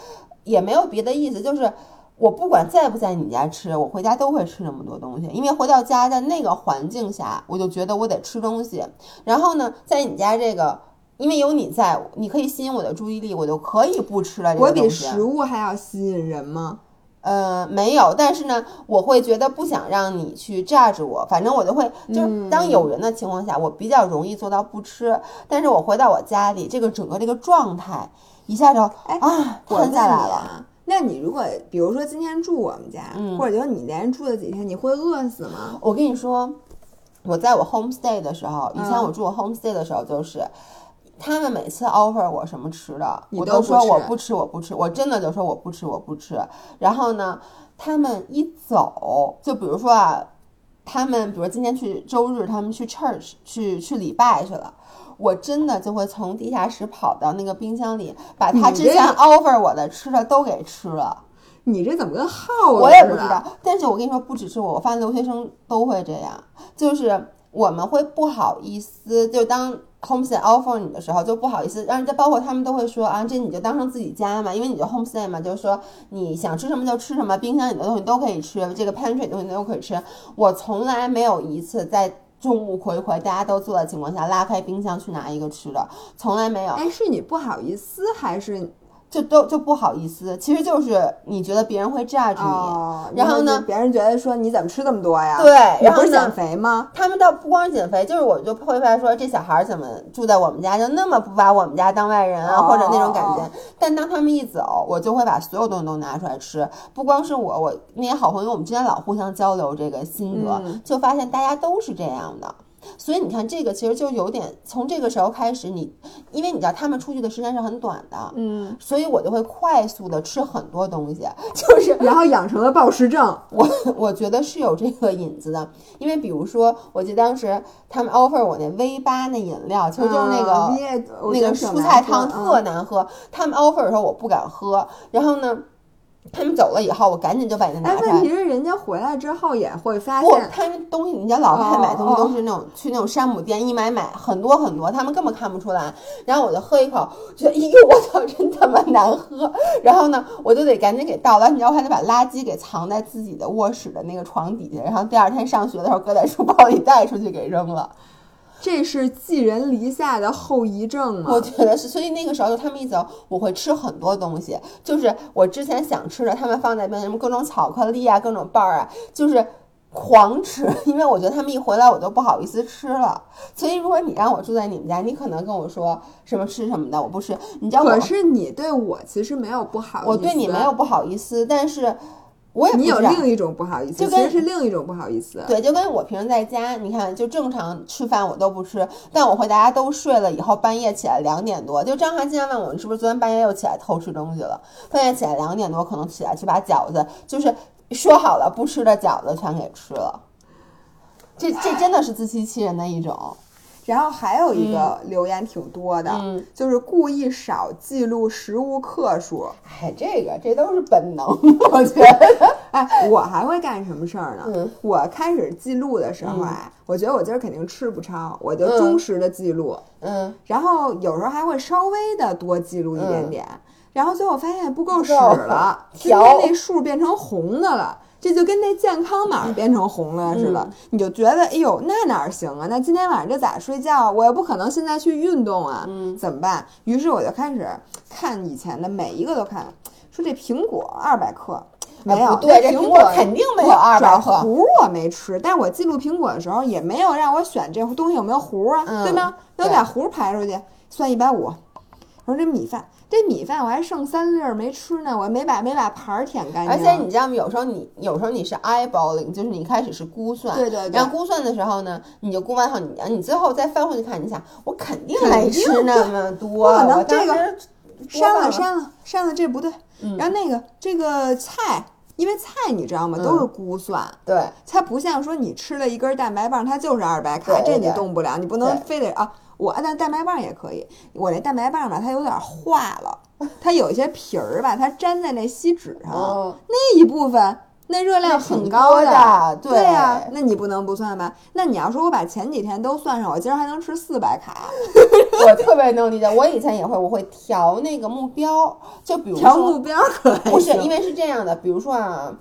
也没有别的意思，就是我不管在不在你家吃，我回家都会吃那么多东西，因为回到家在那个环境下，我就觉得我得吃东西。然后呢，在你家这个。因为有你在，你可以吸引我的注意力，我就可以不吃了。我比食物还要吸引人吗？呃，没有，但是呢，我会觉得不想让你去榨着我，反正我就会，就是当有人的情况下，我比较容易做到不吃。但是我回到我家里，这个整个这个状态一下就哎啊瘫下来了。那你如果比如说今天住我们家，或者就你连住了几天，你会饿死吗？我跟你说，我在我 home stay 的时候，以前我住我 home stay 的时候就是。他们每次 offer 我什么吃的，我都说我不吃，我不吃，我真的就说我不吃，我不吃。然后呢，他们一走，就比如说啊，他们比如今天去周日，他们去 church 去去礼拜去了。我真的就会从地下室跑到那个冰箱里，把他之前 offer 我的吃的都给吃了。你这怎么跟耗子我也不知道，但是我跟你说，不只是我，我发现留学生都会这样，就是我们会不好意思，就当 homestay offer 你的时候，就不好意思让人家，包括他们都会说啊，这你就当成自己家嘛，因为你就 homestay 嘛，就是说你想吃什么就吃什么，冰箱里的东西都可以吃，这个 pantry 东西都可以吃。我从来没有一次在众目睽睽、大家都坐的情况下拉开冰箱去拿一个吃的，从来没有。哎，是你不好意思还是就都就不好意思，其实就是你觉得别人会 judge 你，哦？然后呢别人觉得说你怎么吃这么多呀？对然后减肥吗？他们倒不光是减肥，就是我就会发现说这小孩儿怎么住在我们家就那么不把我们家当外人啊，哦或者那种感觉。但当他们一走，我就会把所有东西都拿出来吃，不光是我，我那些好朋友，我们之间老互相交流这个心得，嗯就发现大家都是这样的。所以你看，这个其实就有点从这个时候开始你，因为你知道他们出去的时间是很短的，嗯，所以我就会快速的吃很多东西，[LAUGHS] 就是然后养成了暴食症。我我觉得是有这个引子的，因为比如说，我记得当时他们 offer 我那 V 八那饮料，其实就是那个、那个蔬菜汤特嗯难喝，他们 offer 的时候我不敢喝，然后呢，他们走了以后，我赶紧就把它拿哎，出来问题。是人家回来之后也会发不，现，他们东西，你知道老太太买东西哦都是那种、去那种山姆店一买买很多很多，他们根本看不出来。然后我就喝一口，觉得哎呦我操，真他妈难喝。然后呢，我就得赶紧给倒了，你知道我还得把垃圾给藏在自己的卧室的那个床底下，然后第二天上学的时候搁在书包里带出去给扔了。这是寄人篱下的后遗症吗？我觉得是，所以那个时候就他们一走，我会吃很多东西，就是我之前想吃的，他们放在边什么各种巧克力啊，各种棒儿啊，就是狂吃，因为我觉得他们一回来我就不好意思吃了。所以如果你让我住在你们家，你可能跟我说什么吃什么的，我不吃。你知道我可是你对我其实没有不好意思，我对你没有，不好意思，但是我也不你有另一种不好意思，就跟是另一种不好意思。对，就跟我平时在家，你看，就正常吃饭我都不吃，但我会大家都睡了以后，半夜起来两点多，就张涵经常问我，你是不是昨天半夜又起来偷吃东西了？半夜起来两点多，可能起来去把饺子，就是说好了不吃的饺子全给吃了。这这真的是自欺欺人的一种，然后还有一个留言挺多的，嗯。就是故意少记录食物克数。哎，这个这都是本能，[LAUGHS] 我觉得。哎，我还会干什么事儿呢？嗯。我开始记录的时候啊，我觉得我今儿肯定吃不超，我就嗯。忠实的记录，嗯，然后有时候还会稍微的多记录一点点，然后最后发现不够使了，今调天那数变成红的了。这就跟那健康码变成红了似的，嗯你就觉得，哎呦，那哪行啊？那今天晚上这咋睡觉啊？我又不可能现在去运动啊，嗯怎么办？于是我就开始看以前的每一个都看，说这苹果二百克，没有，对，这苹果果肯定没有二百克。核我没吃，但是我记录苹果的时候也没有让我选这东西有没有核啊，嗯对吗？那我把核排出去，算一百五。我说这米饭，这米饭我还剩三粒儿没吃呢，我没把没把盘儿舔干净。而且你知道吗？有时候你有时候你是 eyeballing，就是你开始是估算，对对对然后估算的时候呢，你就估完后，你你最后再翻回去看，你想我肯定没吃那么多，不可能这个时删了了删了删了，这不对。嗯然后那个这个菜，因为菜你知道吗，都是估算。对，它不像说你吃了一根蛋白棒，它就是二百卡，这你动不了，你不能非得啊。我那蛋白棒也可以，我那蛋白棒吧，它有点化了，它有一些皮儿吧，它粘在那锡纸上，嗯那一部分那热量很高多的对对呀、那你不能不算吧？那你要说我把前几天都算上，我今儿还能吃四百卡，[LAUGHS] 我特别能理解。我以前也会，我会调那个目标，就比如说调目标可还不是，因为是这样的，比如说啊，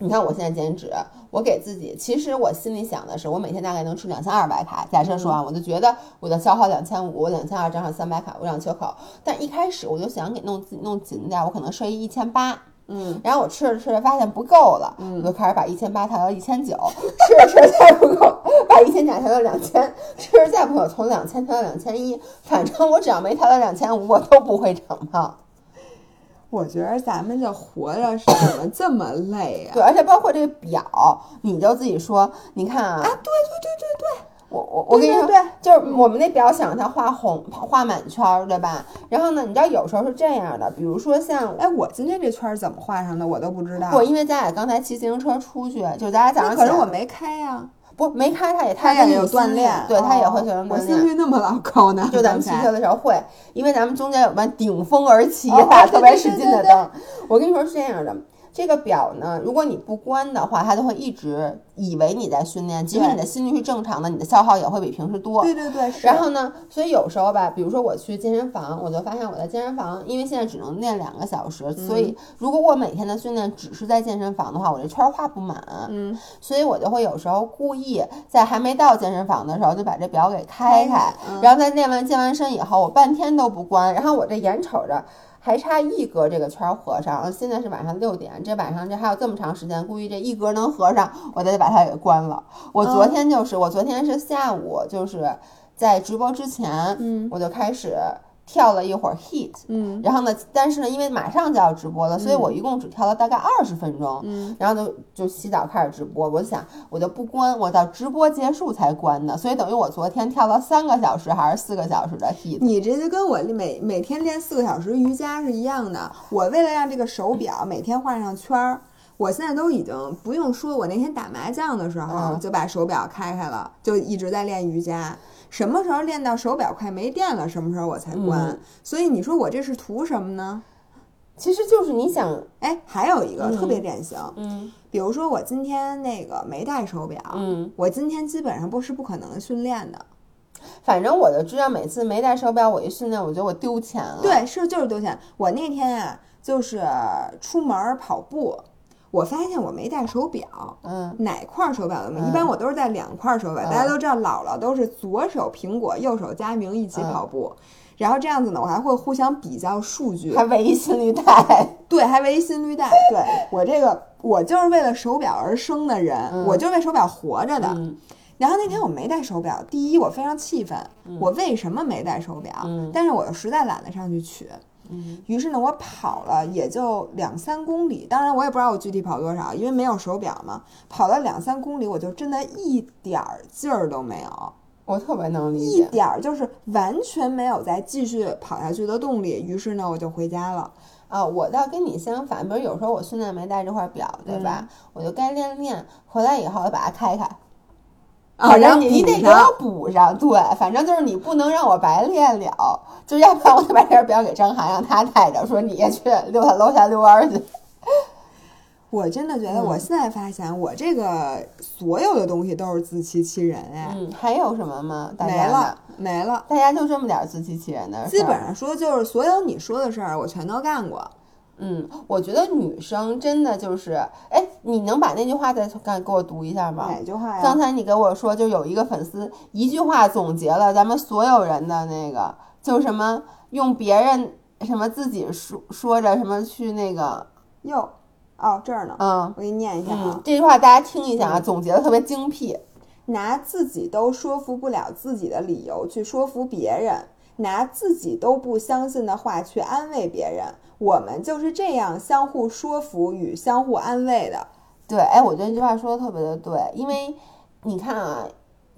你看我现在减脂，我给自己，其实我心里想的是，我每天大概能吃两千二百卡。假设说啊，我就觉得我的消耗两千五，我两千二正好三百卡，我两缺口。但一开始我就想给弄自己弄紧点儿，我可能设一一千八。嗯，然后我吃着吃着发现不够了，我就开始把一千八调到一千九，[LAUGHS] 吃着吃着再不够，把一千九调到两千，吃着再不够从两千调到两千一，反正我只要没调到两千五，我都不会长胖。我觉得咱们这活着是怎么这么累啊？对，而且包括这个表，你就自己说，你看啊，啊，对对对对对，我我我跟你说，对对对就是我们那表想让它画红画满圈儿，对吧？然后呢，你知道有时候是这样的，比如说像哎，我今天这圈儿怎么画上的，我都不知道。我因为咱俩刚才骑自行车出去，就咱俩早上可是我没开呀，不没开，它也它也有锻炼，对，它也哦会随着我锻炼。心率那么老高呢，就咱们骑车的时候会，因为咱们中间有班顶风而起，哦打对特别使劲的灯。我跟你说是这样的，这个表呢，如果你不关的话，它就会一直以为你在训练，即使你的心率是正常的，你的消耗也会比平时多。对对对，是然后呢，所以有时候吧，比如说我去健身房，我就发现我在健身房，因为现在只能练两个小时，所以如果我每天的训练只是在健身房的话，我这圈儿画不满。嗯，所以我就会有时候故意在还没到健身房的时候就把这表给开开开开，嗯然后在练完健完身以后，我半天都不关，然后我这眼瞅着。还差一格这个圈儿合上，现在是晚上六点，这晚上这还有这么长时间，估计这一格能合上，我得把它给关了。我昨嗯天就是，我昨天是下午，就是在直播之前，嗯我就开始跳了一会儿 heat，嗯然后呢，但是呢，因为马上就要直播了，所以我一共只跳了大概二十分钟，嗯，然后就就洗澡开始直播。我想我就不关，我到直播结束才关的，所以等于我昨天跳了三个小时还是四个小时的 heat。你这就跟我每每天练四个小时瑜伽是一样的。我为了让这个手表每天画上圈儿，我现在都已经不用说，我那天打麻将的时候嗯就把手表开开了，就一直在练瑜伽。什么时候练到手表快没电了，什么时候我才关。嗯所以你说我这是图什么呢？其实就是你想，哎，还有一个嗯特别典型，嗯比如说我今天那个没戴手表，嗯，我今天基本上不是不可能训练的。反正我就知道每次没戴手表，我一训练，我觉得我丢钱了。，对，是就是丢钱。我那天啊，就是出门儿跑步，我发现我没戴手表，嗯哪块儿手表都没。嗯一般我都是戴两块儿手表，嗯大家都知道姥姥都是左手苹果，右手佳明一起嗯跑步。然后这样子呢，我还会互相比较数据，还唯一心率带。[LAUGHS] 对，还唯一心率带。对我这个，我就是为了手表而生的人，嗯我就为手表活着的。嗯然后那天我没戴手表，第一我非常气愤，我为什么没戴手表？嗯但是我又实在懒得上去取，嗯于是呢，我跑了也就两三公里，当然我也不知道我具体跑多少，因为没有手表嘛。跑了两三公里，我就真的一点儿劲儿都没有，我特别能理解一解。点儿就是完全没有再继续跑下去的动力。于是呢，我就回家了。啊，我倒跟你相反，比如有时候我训练没带这块表，对吧？嗯我就该练练，回来以后我把它开开，啊，反然后正你你得给我补上，对，反正就是你不能让我白练了，就要不然我就把这表给张涵，让他带着，说你也去溜达楼下遛弯儿去。[LAUGHS] 我真的觉得，我嗯现在发现我这个所有的东西都是自欺欺人哎，嗯，还有什么吗？大家没了，没了。大家就这么点儿自欺欺人的事。基本上说就是所有你说的事儿，我全都干过。嗯，我觉得女生真的就是，哎，你能把那句话再给给我读一下吗？哪句话呀？刚才你给我说，就有一个粉丝一句话总结了咱们所有人的那个，就什么用别人什么自己说说着什么去那个，哟，哦这儿呢，嗯我给你念一下啊嗯，。这句话大家听一下啊，总结的特别精辟。拿自己都说服不了自己的理由去说服别人，拿自己都不相信的话去安慰别人，我们就是这样相互说服与相互安慰的。对，哎，我觉得这句话说的特别的对，因为你看啊，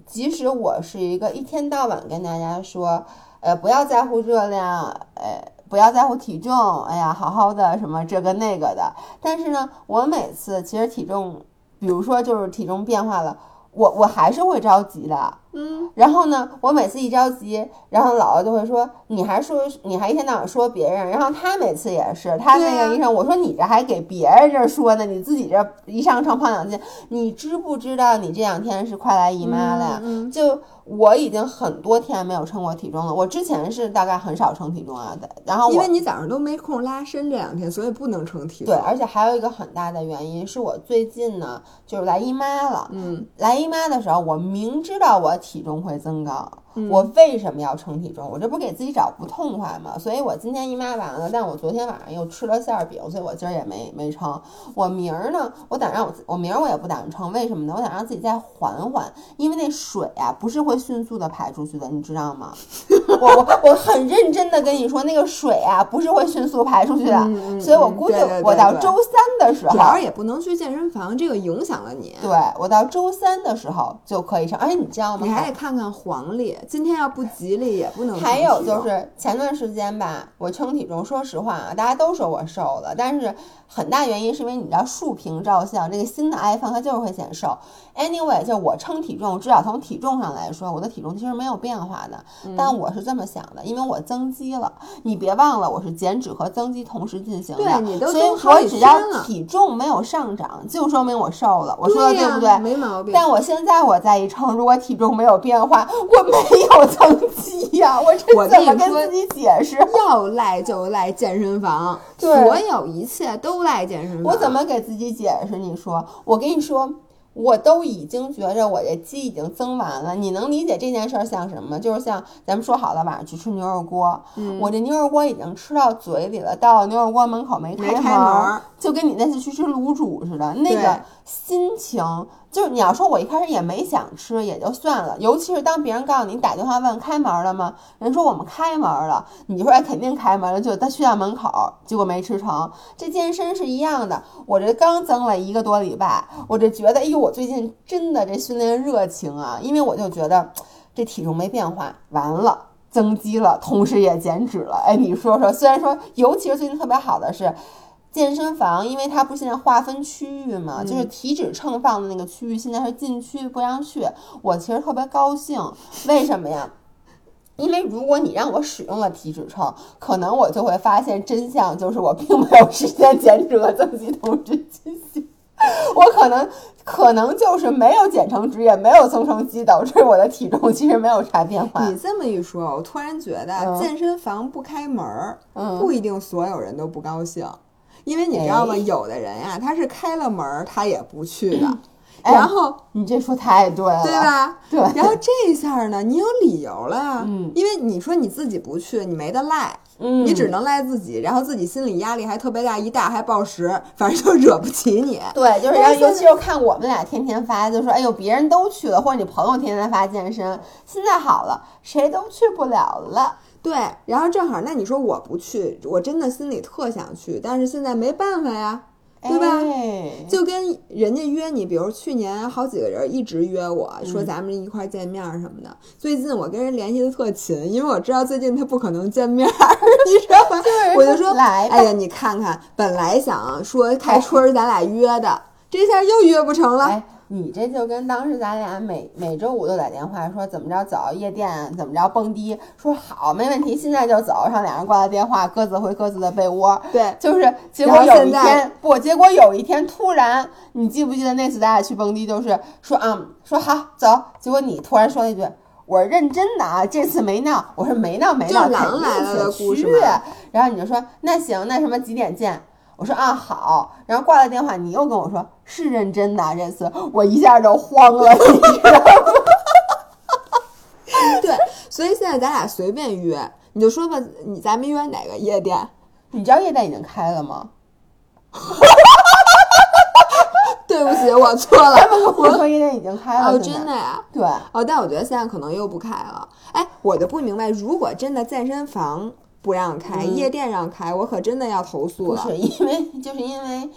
即使我是一个一天到晚跟大家说，呃，不要在乎热量，呃，不要在乎体重，哎呀，好好的什么这个那个的，但是呢，我每次其实体重，比如说就是体重变化了，我我还是会着急的，嗯，然后呢，我每次一着急，然后姥姥就会说：“你还说你还一天到晚说别人。”然后他每次也是，他那个医生，我说你这还给别人这儿说呢，你自己这一上秤胖两斤，你知不知道你这两天是快来姨妈了呀？嗯嗯就我已经很多天没有称过体重了，我之前是大概很少称体重啊的，然后因为你早上都没空拉伸这两天，所以不能称体重。对，而且还有一个很大的原因是我最近呢就是来姨妈了，嗯，来姨妈的时候，我明知道我体重会增高，我为什么要称体重？我这不给自己找不痛快吗？所以我今天姨妈完了，但我昨天晚上又吃了馅儿饼，所以我今儿也没没称。我明儿呢，我打让我我明儿我也不打算称，为什么呢？我想让自己再缓缓，因为那水啊不是会迅速的排出去的，你知道吗？[LAUGHS] 我我我很认真的跟你说，那个水啊不是会迅速排出去的，[LAUGHS] 所以我估计我到周三的时候，主要也不能去健身房，这个影响了你。对我到周三的时候就可以称，而且你知道吗？你还得看看黄历，今天要不吉利也不能还有就是前段时间吧，我称体重，说实话啊，大家都说我瘦了，但是很大原因是因为你知道竖屏照相，这个新的 iPhone 它就是会显瘦。Anyway，就我称体重，至少从体重上来说，我的体重其实没有变化的。嗯但我是这么想的，因为我增肌了，你别忘了我是减脂和增肌同时进行的，对你都所以我只要体重没有上涨，就说明我瘦了。我说的对不对？没毛病。但我现在我再一称，如果体重没有变化，我没有增肌呀、我这我怎么跟自己解释？要赖就赖健身房，所有一切都赖健身房。我怎么给自己解释？你说，我跟你说，我都已经觉着我这肌已经增完了。你能理解这件事儿像什么？就是像咱们说好了晚上去吃牛肉锅，嗯我这牛肉锅已经吃到嘴里了，到牛肉锅门口没没开门就跟你那次去吃卤煮似的，那个心情。就是你要说，我一开始也没想吃，也就算了。尤其是当别人告诉你打电话问开门了吗？人说我们开门了，你说肯定开门了，就他去到门口，结果没吃成。这健身是一样的，我这刚增了一个多礼拜，我这觉得哎呦，我最近真的这训练热情啊，因为我就觉得这体重没变化，完了。增肌了，同时也减脂了。哎，你说说，虽然说，尤其是最近特别好的是，健身房，因为它不是现在划分区域嘛，就是体脂秤放的那个区域，现在是禁区，不让去。我其实特别高兴，为什么呀？因为如果你让我使用了体脂秤，可能我就会发现真相就是我并没有实现减脂和增肌同时进行。我可能可能就是没有减成脂，也没有增成肌，导致我的体重其实没有啥变化。你这么一说，我突然觉得嗯健身房不开门儿，嗯不一定所有人都不高兴，因为你知道吗？哎有的人呀，他是开了门儿他也不去的，哎然后你这说太对了，对？吧？对然后这一下呢，你有理由了呀，嗯因为你说你自己不去，你没得赖。嗯，你只能赖自己，然后自己心理压力还特别大，一大还暴食，反正就惹不起你。对，就是但是然后尤其是看我们俩天天发，就说哎呦别人都去了，或者你朋友天天发健身，现在好了，谁都去不了了。对，然后正好，那你说我不去，我真的心里特想去，但是现在没办法呀，对吧？哎就跟人家约你，比如去年好几个人一直约我嗯说咱们一块儿见面儿什么的。最近我跟人联系的特勤，因为我知道最近他不可能见面儿，[LAUGHS] 你知道吗？我就说，来哎呀，你看看，本来想说开春儿咱俩约的，这下又约不成了。哎，你这就跟当时咱俩每每周五都打电话说怎么着走夜店，怎么着蹦迪，说好没问题，现在就走，让俩人挂了电话，各自回各自的被窝。对，就是结果有一天不，结果有一天突然，你记不记得那次咱俩去蹦迪，就是说啊、说好走，结果你突然说了一句。我是认真的啊，这次没闹。我说没闹没闹，就是狼肯定来了的去然后你就说那行，那什么几点见？我说啊好，然后挂了电话，你又跟我说是认真的啊，这次我一下就慌了，你知道吗？[LAUGHS] 对，所以现在咱俩随便约，你就说吧，你咱们约哪个夜店？你知道夜店已经开了吗？[LAUGHS] 对不起，我错了，我说夜店已经开了，哦，真的呀。对，哦，但我觉得现在可能又不开了。哎，我就不明白，如果真的健身房不让开，夜店让开，我可真的要投诉了。不是因为，就是因为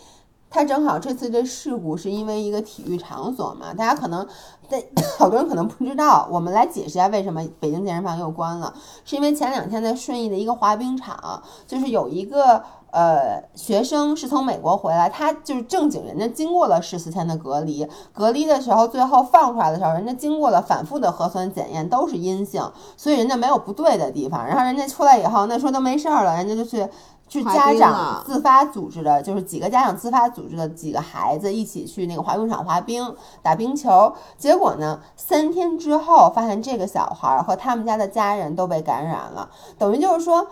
他正好这次这事故是因为一个体育场所嘛，大家可能在好多人可能不知道，我们来解释一下为什么北京健身房又关了，是因为前两天在顺义的一个滑冰场，就是有一个。呃，学生是从美国回来，他就是正经人家经过了十四天的隔离，隔离的时候最后放出来的时候，人家经过了反复的核酸检验都是阴性，所以人家没有不对的地方。然后人家出来以后，那说都没事儿了，人家就去去家长自发组织的，就是几个家长自发组织的几个孩子一起去那个滑冰场滑冰、打冰球。结果呢，三天之后发现这个小孩和他们家的家人都被感染了，等于就是说。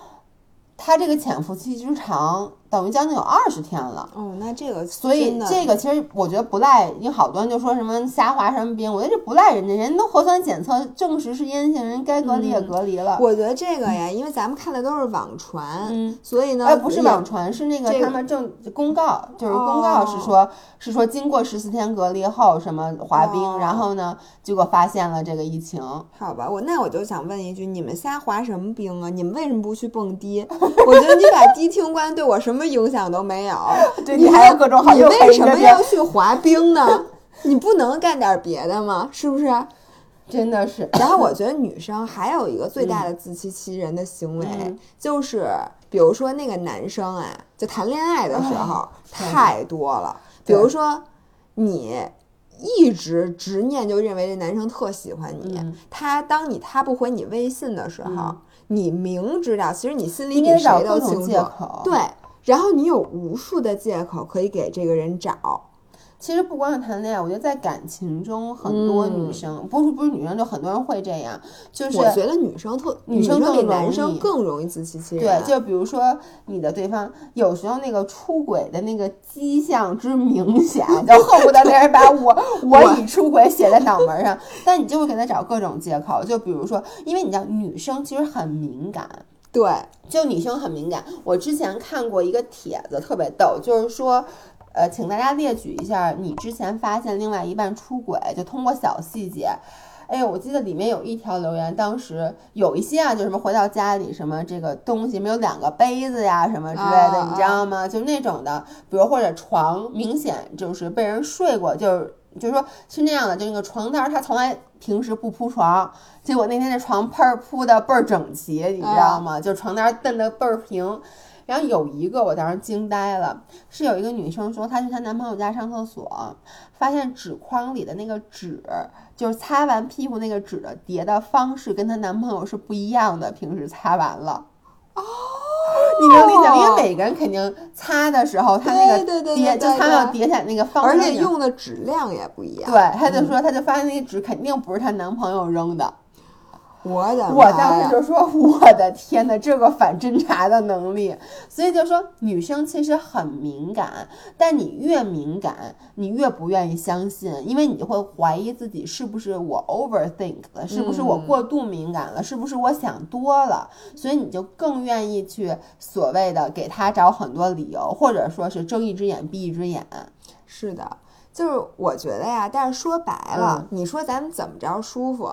他这个潜伏期之长，等于将近有二十天了。哦，那这个所以这个其实我觉得不赖，因为好多人就说什么瞎滑什么冰，我觉得这不赖人家，人都核酸检测证实是阴性，人该隔离也隔离了。我觉得这个呀，因为咱们看的都是网传，嗯所以呢，哎，不是网传，是那个他们正公告，就是公告是说，是说经过十四天隔离后什么滑冰，哦然后呢，结果发现了这个疫情。好吧，我那我就想问一句，你们瞎滑什么冰啊？你们为什么不去蹦迪？[LAUGHS] 我觉得你把迪厅关对我什么影响都没有。[LAUGHS] 对你你还有各种好你为什么要去滑冰呢？[LAUGHS] 你不能干点别的吗？是不是？真的是，然后我觉得女生还有一个最大的自欺欺人的行为，嗯就是比如说那个男生啊，就谈恋爱的时候、太多了。比如说你一直执念就认为这男生特喜欢你，嗯他当你他不回你微信的时候，你明知道其实你心里比谁都清楚，借口。对。然后你有无数的借口可以给这个人找，其实不光是谈恋爱，我觉得在感情中，很多女嗯生、不是不是女生，就很多人会这样，就是我觉得女生特女生比男生更容易自欺欺人。对，就比如说你的对方有时候那个出轨的那个迹象之明显，就恨不得那人把我 [LAUGHS] 我已出轨写在脑门上，但你就会给他找各种借口，就比如说，因为你知道女生其实很敏感。对，就女生很敏感，我之前看过一个帖子，特别逗，就是说，呃，请大家列举一下你之前发现另外一半出轨，就通过小细节。哎呦，我记得里面有一条留言，当时有一些啊，就什么回到家里什么这个东西没有两个杯子呀什么之类的，啊你知道吗？就那种的，比如或者床明显就是被人睡过，就是就是说是那样的，就那个床单儿他从来平时不铺床，结果那天这床铺儿铺的倍儿整齐，你知道吗？就床单儿蹬的倍儿平。然后有一个我当时惊呆了，是有一个女生说她去她男朋友家上厕所，发现纸筐里的那个纸，就是擦完屁股那个纸的叠的方式跟她男朋友是不一样的，平时擦完了。哦，你能理解？因为每个人肯定擦的时候，他那个叠就擦到叠起来那个方而，且用的质量也不一样。对，他就说，他就发现那个纸肯定不是她男朋友扔的。我的我当时就说：“我的天呐，这个反侦查的能力！”所以就说女生其实很敏感，但你越敏感，你越不愿意相信，因为你会怀疑自己是不是我 overthink 了，是不是我嗯过度敏感了，是不是我想多了，所以你就更愿意去所谓的给他找很多理由，或者说是睁一只眼闭一只眼。是的，就是我觉得呀，但是说白了，嗯你说咱们怎么着舒服，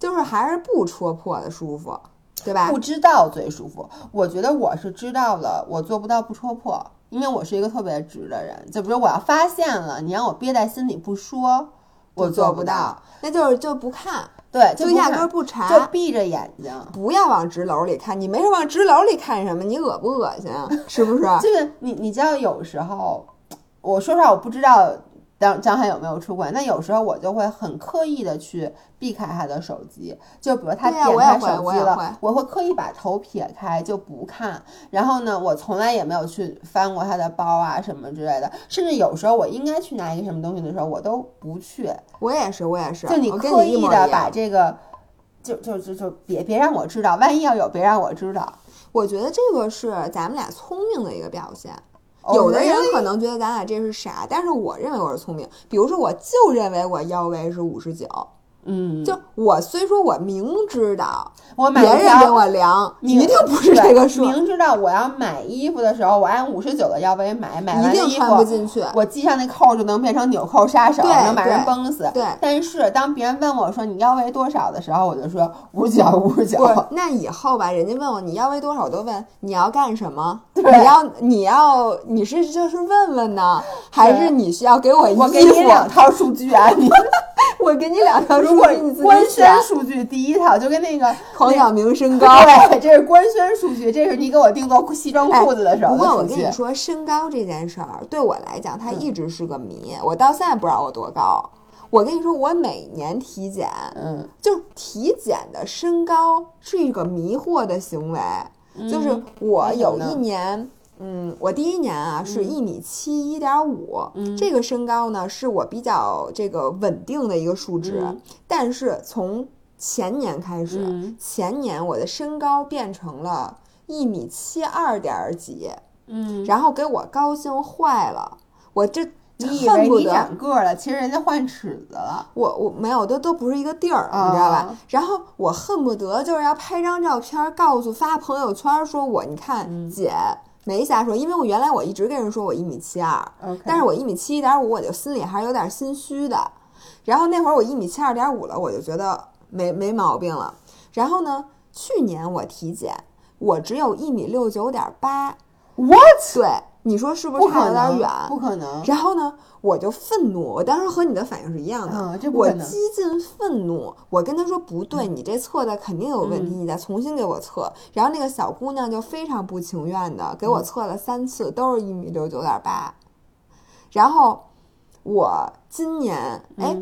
就是还是不戳破的舒服，对吧不？知道最舒服。我觉得我是知道了，我做不到不戳破，因为我是一个特别直的人。就比如我要发现了，你让我憋在心里不说，我做不到。，那就是就不看，对，不就压根儿不查，就闭着眼睛。不要往直楼里看。你没事往直楼里看什么？你恶不恶心啊？是不是？[LAUGHS] 就是你，你知道，有时候我说实话，我不知道张张翰有没有出轨，那有时候我就会很刻意的去避开他的手机，就比如他点开手机了，我也会我会刻意把头撇开就不看。然后呢，我从来也没有去翻过他的包啊什么之类的，甚至有时候我应该去拿一个什么东西的时候，我都不去。我也是，我也是。就你刻意的把这个，就就就就别别让我知道，万一要有别让我知道。我觉得这个是咱们俩聪明的一个表现。哦有的人可能觉得咱俩这是傻，但是我认为我是聪明。比如说，我就认为我腰围是五十九，嗯，就我虽说我明知道我买别人给我量，你一定不是这个数，明知道我要买衣服的时候，我按五十九的腰围买，买一定完衣服，穿不进去。我系上那扣就能变成纽扣杀手，对能把人崩死。对但是当别人问我说你腰围多少的时候，我就说五十九，五十九那以后吧，人家问我你腰围多少，我都问你要干什么？你要你要你是就是问问呢，还是你需要给我衣服？我给你两套数据啊，你我给你两条如果数据，你自官宣。数据第一条就跟那个黄晓明身高。[LAUGHS] 对，这是官宣数据，这是你给我定做西装裤子的时候哎不过我。跟你说，身高这件事儿对我来讲，它一直是个谜。我到现在不知道我多高。我跟你说，我每年体检，嗯，就体检的身高是一个迷惑的行为。就是我有一年，嗯，我第一年啊是一米七一点五，这个身高呢是我比较这个稳定的一个数值。嗯但是从前年开始，嗯前年我的身高变成了一米七二点儿几。嗯，然后给我高兴坏了，我这你以为你长个儿了，其实人家换尺子了。我我没有，都都不是一个地儿，啊你知道吧？然后我恨不得就是要拍张照片，告诉发朋友圈，说我你看、嗯姐没瞎说，因为我原来我一直跟人说我一米七二但是我一米七一点五，我就心里还是有点心虚的。然后那会儿我一米七二点五了，我就觉得没没毛病了。然后呢，去年我体检，我只有一米六九点八，what 对，你说是不不是差有点远？不可能。然后呢，我就愤怒，我当时和你的反应是一样的，嗯这我激进愤怒，我跟他说不对，你这测的肯定有问嗯题，你再重新给我测。然后那个小姑娘就非常不情愿的给我测了三次，都是一米六九点八。然后我今年，哎，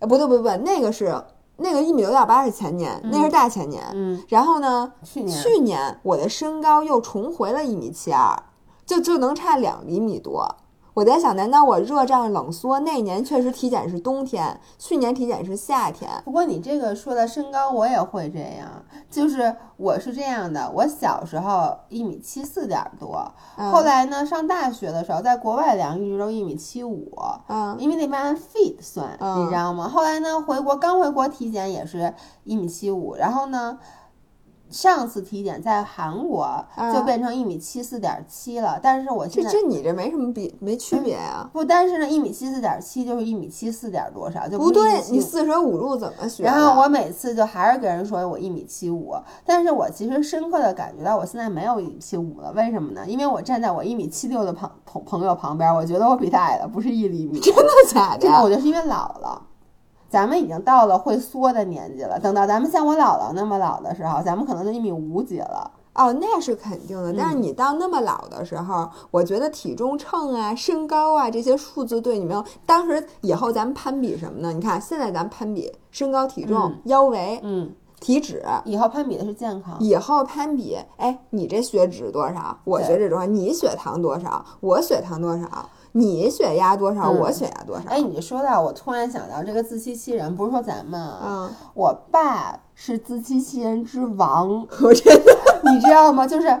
不对不对不对，那个是那个一米六点八是前年，那是大前年。嗯，然后呢，去年去年我的身高又重回了一米七二，就就能差两厘米多。我在想，难道我热胀冷缩？那年确实体检是冬天，去年体检是夏天。不过你这个说的身高，我也会这样。就是我是这样的，我小时候一米七四点儿多，嗯后来呢上大学的时候，在国外量一直都一米七五，嗯因为那边按 feet 算，嗯你知道吗？后来呢回国刚回国体检也是一米七五，然后呢。上次体检在韩国就嗯变成一米七四点七了，但是我这现在这你这没什么比没区别啊？不，但是呢，一米七四点七就是一米七四点多少，就是不对，你四舍五入怎么学？然后我每次就还是跟人说我一米七五，但是我其实深刻的感觉到我现在没有一米七五了，为什么呢？因为我站在我一米七六的朋朋朋友旁边，我觉得我比他矮了不是一厘米，真的假的这个我的？觉得是因为老了。咱们已经到了会缩的年纪了，等到咱们像我姥姥那么老的时候，咱们可能就一米五几了。哦，那是肯定的。但是嗯你到那么老的时候，我觉得体重秤啊、身高啊这些数字对你没有。当时以后咱们攀比什么呢？你看现在咱们攀比身高、体重、嗯腰围、嗯，体脂。以后攀比的是健康。以后攀比，哎，你这血脂多少？我血脂多少？你血糖多少？我血糖多少？你血压多少？嗯我血压多少？哎，你说到我突然想到这个自欺欺人，不是说咱们啊，嗯，我爸是自欺欺人之王，[LAUGHS] 我真的，你知道吗？就是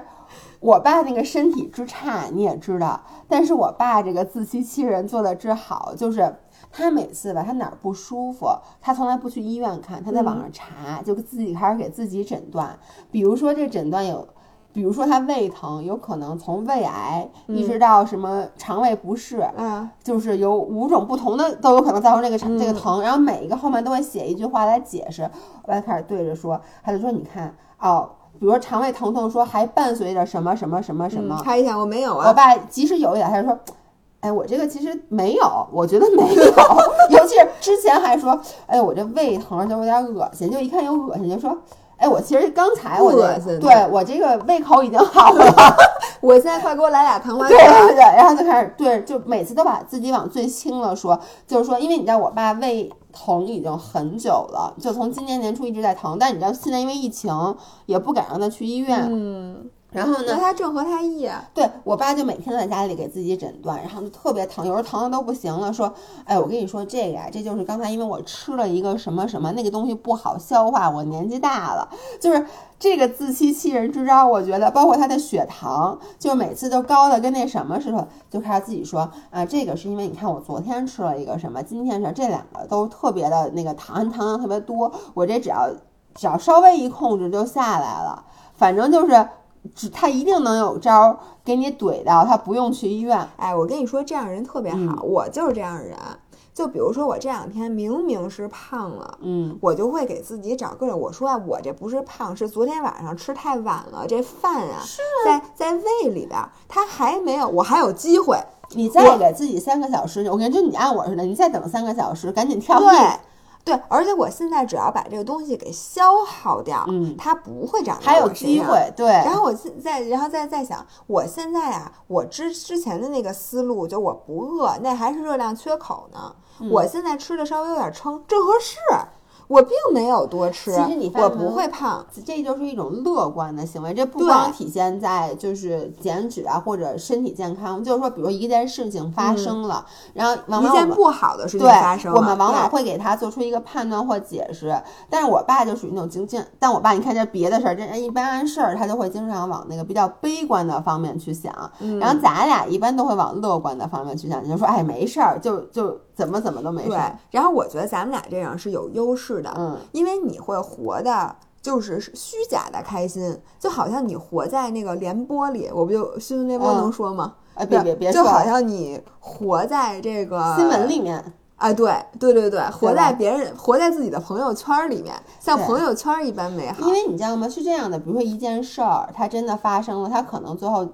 我爸那个身体之差，你也知道，但是我爸这个自欺欺人做的之好，就是他每次吧，他哪儿不舒服，他从来不去医院看，他在网上查，就自己开始给自己诊断。比如说这诊断有，比如说他胃疼，有可能从胃癌一直到什么肠胃不适，嗯，就是有五种不同的都有可能造成这个肠、这个疼，然后每一个后面都会写一句话来解释。我就开始对着说，他就说你看哦，比如说肠胃疼痛，说还伴随着什么什么什么什么。看一下，我没有啊我啊。爸即使有一点，他就说。哎，我这个其实没有，我觉得没有，[LAUGHS] 尤其是之前还说，哎，我这胃疼就有点恶心，就一看有恶心就说，哎，我其实刚才我不这对我这个胃口已经好了，[LAUGHS] 我现在快给我来俩糖花对。对对，然后就开始对，就每次都把自己往最轻了说，就是说，因为你知道我爸胃疼已经很久了，就从今年年初一直在疼，但你知道现在因为疫情也不敢让他去医院，嗯，然后呢，那他正合他意啊。对我爸就每天在家里给自己诊断，然后就特别疼，有时候疼的都不行了，说，哎，我跟你说这个呀，这就是刚才因为我吃了一个什么什么那个东西不好消化，我年纪大了，就是这个自欺欺人之招，我觉得包括他的血糖，就每次都高的跟那什么似的，就开始自己说啊，这个是因为你看我昨天吃了一个什么，今天是这两个都特别的那个糖糖量特别多，我这只要只要稍微一控制就下来了，反正就是。只他一定能有招儿给你怼到，他不用去医院。哎，我跟你说，这样人特别好，嗯我就是这样人。就比如说我这两天明明是胖了。嗯，我就会给自己找各种，我说啊，我这不是胖，是昨天晚上吃太晚了，这饭啊，在在胃里边儿，它还没有，我还有机会。你再给自己三个小时，我跟你说，你按我似的，你再等三个小时，赶紧跳对。对，而且我现在只要把这个东西给消耗掉，嗯它不会长在还有机会，对。然后我现在，然后再再想，我现在啊，我之之前的那个思路，就我不饿，那还是热量缺口呢。嗯我现在吃的稍微有点撑，正合适。我并没有多吃，其实你发我不会胖。这就是一种乐观的行为，这不光体现在就是减脂啊或者身体健康，就是说，比如一件事情发生了，然后一件往不好的事情发生了，我们往往会给他做出一个判断或解释。但是我爸就属于那种经经，但我爸你看这别的事儿，这一般事儿他就会经常往那个比较悲观的方面去想，嗯然后咱俩一般都会往乐观的方面去想，你就说哎没事儿，就就怎么怎么都没事对。。然后我觉得咱们俩这样是有优势的，嗯，因为你会活的。就是虚假的开心，就好像你活在那个联播里，我不就新闻联播嗯能说吗？哎别别别就好像你活在这个新闻里面，啊，对对对对，活在别人活在自己的朋友圈里面，像朋友圈一般美好。因为你知道吗？是这样的，比如说一件事儿，它真的发生了，它可能最后，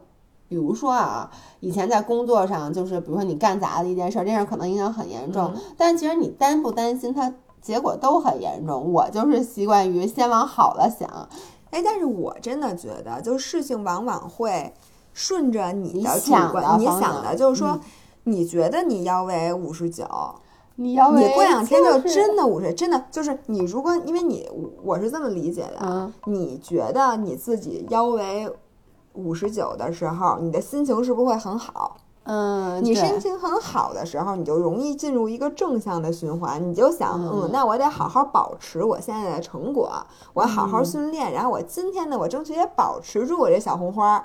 比如说啊，以前在工作上，就是比如说你干砸了一件事儿，这事可能影响很严重，嗯。但其实你担不担心它结果都很严重。我就是习惯于先往好了想，哎，但是我真的觉得，就事情往往会顺着你你的主想你想的就是说，嗯你觉得你腰围五十九，你要你过两天就就是真的五十，真的就是你如果因为你我是这么理解的，嗯。你觉得你自己腰围五十九的时候，你的心情是不是会很好？嗯，你心情很好的时候，你就容易进入一个正向的循环。你就想，嗯嗯，那我得好好保持我现在的成果，我好好训练，然后我今天呢，我争取也保持住我这小红花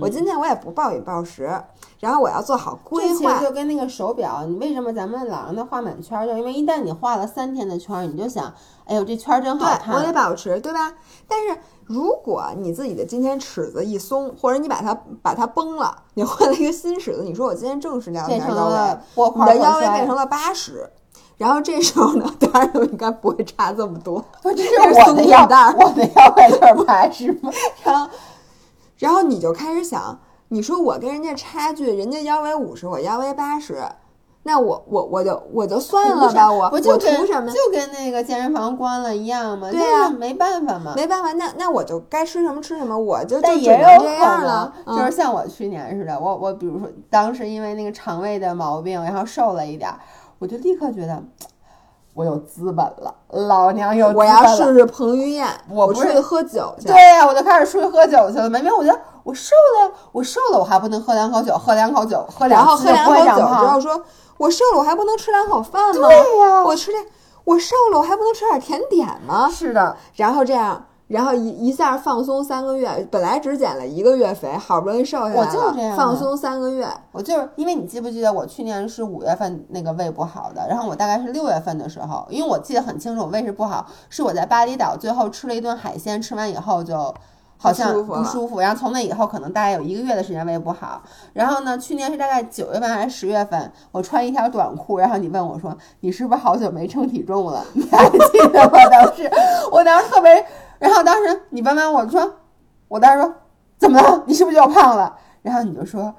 我今天我也不暴饮暴食，然后我要做好规划。就跟那个手表，你为什么咱们老让它画满圈儿？就因为一旦你画了三天的圈儿，你就想，哎呦，这圈儿真好看，我得。保持，对吧？但是如果你自己的今天尺子一松，或者你把它把它崩了，你换了一个新尺子，你说我今天正式量一下腰围，了波你的腰围变成了八十，然后这时候呢，[LAUGHS] 当然应该不会差这么多。不，这这是我的腰紧带儿我的腰围就是八十吗？[LAUGHS] 然后，然后你就开始想，你说我跟人家差距，人家腰围五十，我腰围八十，那我我我就我就算了吧，我我就我图什么呀？就跟那个健身房关了一样嘛？对呀个没办法嘛。没办法，那那我就该吃什么吃什么，我就就但也有可能样了，，就是嗯像我去年似的，我我比如说当时因为那个肠胃的毛病，然后瘦了一点儿，我就立刻觉得我有资本了，老娘有资我本了。要试试彭于晏，我不是我出去喝酒去。对呀、我就开始出去喝酒去了。明明我觉得我瘦了，我瘦了，我还不能喝两口酒，喝两口酒，喝两然后喝两口酒之后。说，我瘦了，我还不能吃两口饭吗？对呀我吃点，我瘦了，我还不能吃点甜点吗？是的，然后这样，然后一一下放松三个月，本来只减了一个月肥，好不容易瘦下来了，我就这样啊放松三个月，我就是因为你记不记得我去年是五月份那个胃不好的，然后我大概是六月份的时候，因为我记得很清楚，我胃是不好，是我在巴厘岛最后吃了一顿海鲜，吃完以后就。好像不舒服然后从那以后可能大概有一个月的时间胃不好。然后呢，去年是大概九月份还是十月份，我穿一条短裤，然后你问我说你是不是好久没称体重了？[LAUGHS] 你还记得吗？当时我当时特别，然后当时你问完我说，我当时说怎么了？你是不是又胖了？然后你就说，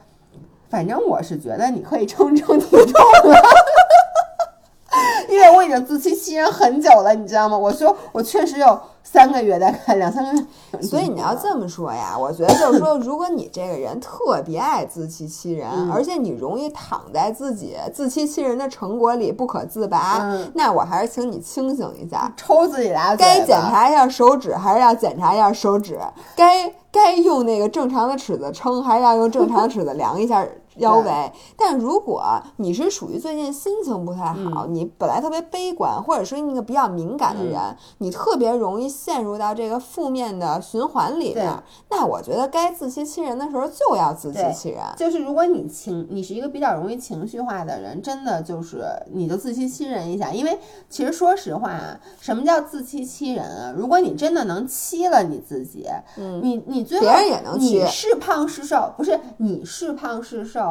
反正我是觉得你可以称称体重了。[LAUGHS] 因为我已经自欺欺人很久了，你知道吗？我说我确实有三个月，大概两三个月。所以你要这么说呀，我觉得就是说，如果你这个人特别爱自欺欺人，嗯而且你容易躺在自己自欺欺人的成果里不可自拔，嗯那我还是请你清醒一下。抽自己俩嘴该检查一下手指，还是要检查一下手指；该该用那个正常的尺子称，还是要用正常的尺子量一下腰围。但如果你是属于最近心情不太好，嗯你本来特别悲观，或者是那个比较敏感的人，你特别容易陷入到这个负面的循环里面。那我觉得该自欺欺人的时候就要自欺欺人。就是如果你情，你是一个比较容易情绪化的人，真的就是你就自欺欺人一下。因为其实说实话啊，什么叫自欺欺人啊？如果你真的能欺了你自己，嗯你你最后别人也能欺你是胖是瘦，不是你是胖是瘦。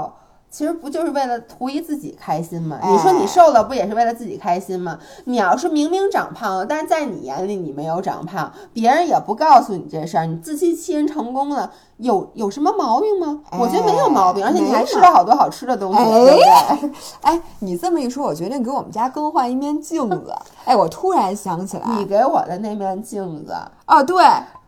其实不就是为了图一自己开心吗？你说你哎瘦了，不也是为了自己开心吗？你要是明明长胖了，但是在你眼里你没有长胖，别人也不告诉你这事儿，你自欺欺人成功了，有有什么毛病吗？我觉得没有哎毛病，而且你还吃了好多好吃的东西，对不对？[LAUGHS] 哎，你这么一说，我决定给我们家更换一面镜子。哎，我突然想起来，你给我的那面镜子，哦，对，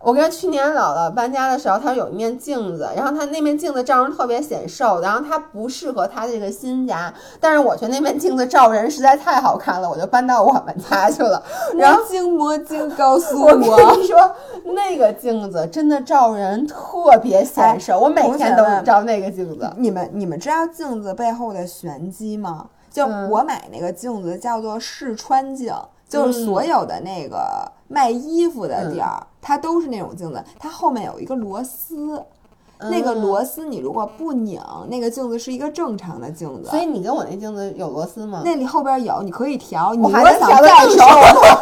我跟去年姥姥搬家的时候，她有一面镜子，然后她那面镜子照人特别显瘦，然后它不适合她这个新家，但是我觉得那面镜子照人实在太好看了，我就搬到我们家去了。然后魔镜魔镜告诉我我跟你说，那个镜子真的照人特别显瘦，我每天都照那个镜子。你们你们知道镜子背后的玄机吗？就嗯我买那个镜子叫做试穿镜，就是所有的那个卖衣服的地儿，它都是那种镜子，它后面有一个螺丝。那个嗯螺丝你如果不拧，那个镜子是一个正常的镜子。所以你跟我那镜子有螺丝吗？那里后边有，你可以调。你我还如果想能调得更再瘦瘦，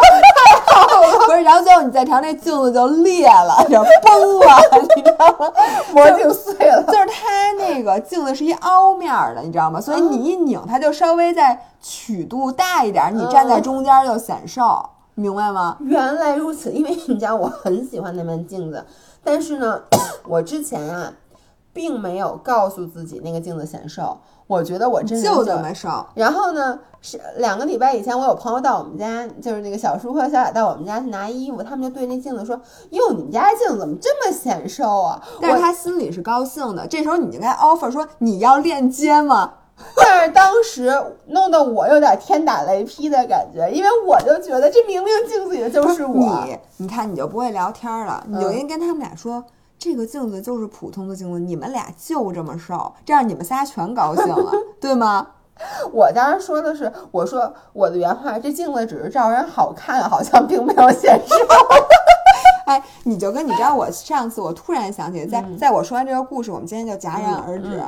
[LAUGHS] 不是，然后最后你再调，那镜子就裂了，[LAUGHS] 就崩了，你知道吗？魔镜碎了。就是它那个镜子是一凹面儿的，你知道吗？所以你一拧，它就稍微再曲度大一点，你站在中间就显瘦，明白吗？原来如此，因为你知道我很喜欢那面镜子，但是呢，[COUGHS] 我之前啊，并没有告诉自己那个镜子显瘦，我觉得我真人就这么瘦。然后呢，是两个礼拜以前，我有朋友到我们家，就是那个小叔和小雅到我们家去拿衣服，他们就对那镜子说：“哟，你们家镜子怎么这么显瘦啊？”但是他心里是高兴的，这时候你就该 offer 说你要链接吗？[LAUGHS] 但是当时弄得我有点天打雷劈的感觉，因为我就觉得这明明镜子里的就是我。你，你看你就不会聊天了，你就应该跟他们俩说。这个镜子就是普通的镜子，你们俩就这么瘦，这样你们仨全高兴了，对吗？[LAUGHS] 我当时说的是，我说我的原话，这镜子只是照人好看，好像并没有显瘦。[LAUGHS] 哎，你就跟你知道，我上次我突然想起，在在我说完这个故事，我们今天就戛然而止。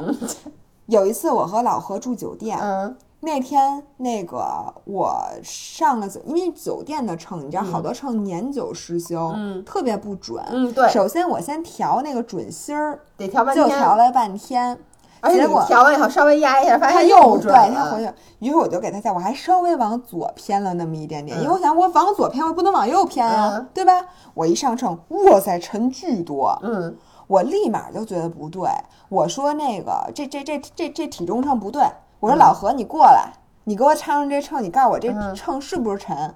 有一次我和老何住酒店，嗯那天那个我上了酒，因为酒店的秤，你知道好多秤年久失修，嗯特别不准。嗯，对，首先我先调那个准心儿，得调半天，就调了半天，而且你结果调完以后稍微压一下，发现它又准了对他回去，于是我就给它调，我还稍微往左偏了那么一点点，因为我想我往左偏，我不能往右偏啊，嗯对吧？我一上秤，哇塞，沉巨多，嗯我立马就觉得不对，我说那个这这这这这体重秤不对，我说嗯老何你过来，你给我称称这秤，你告诉我这嗯秤是不是沉？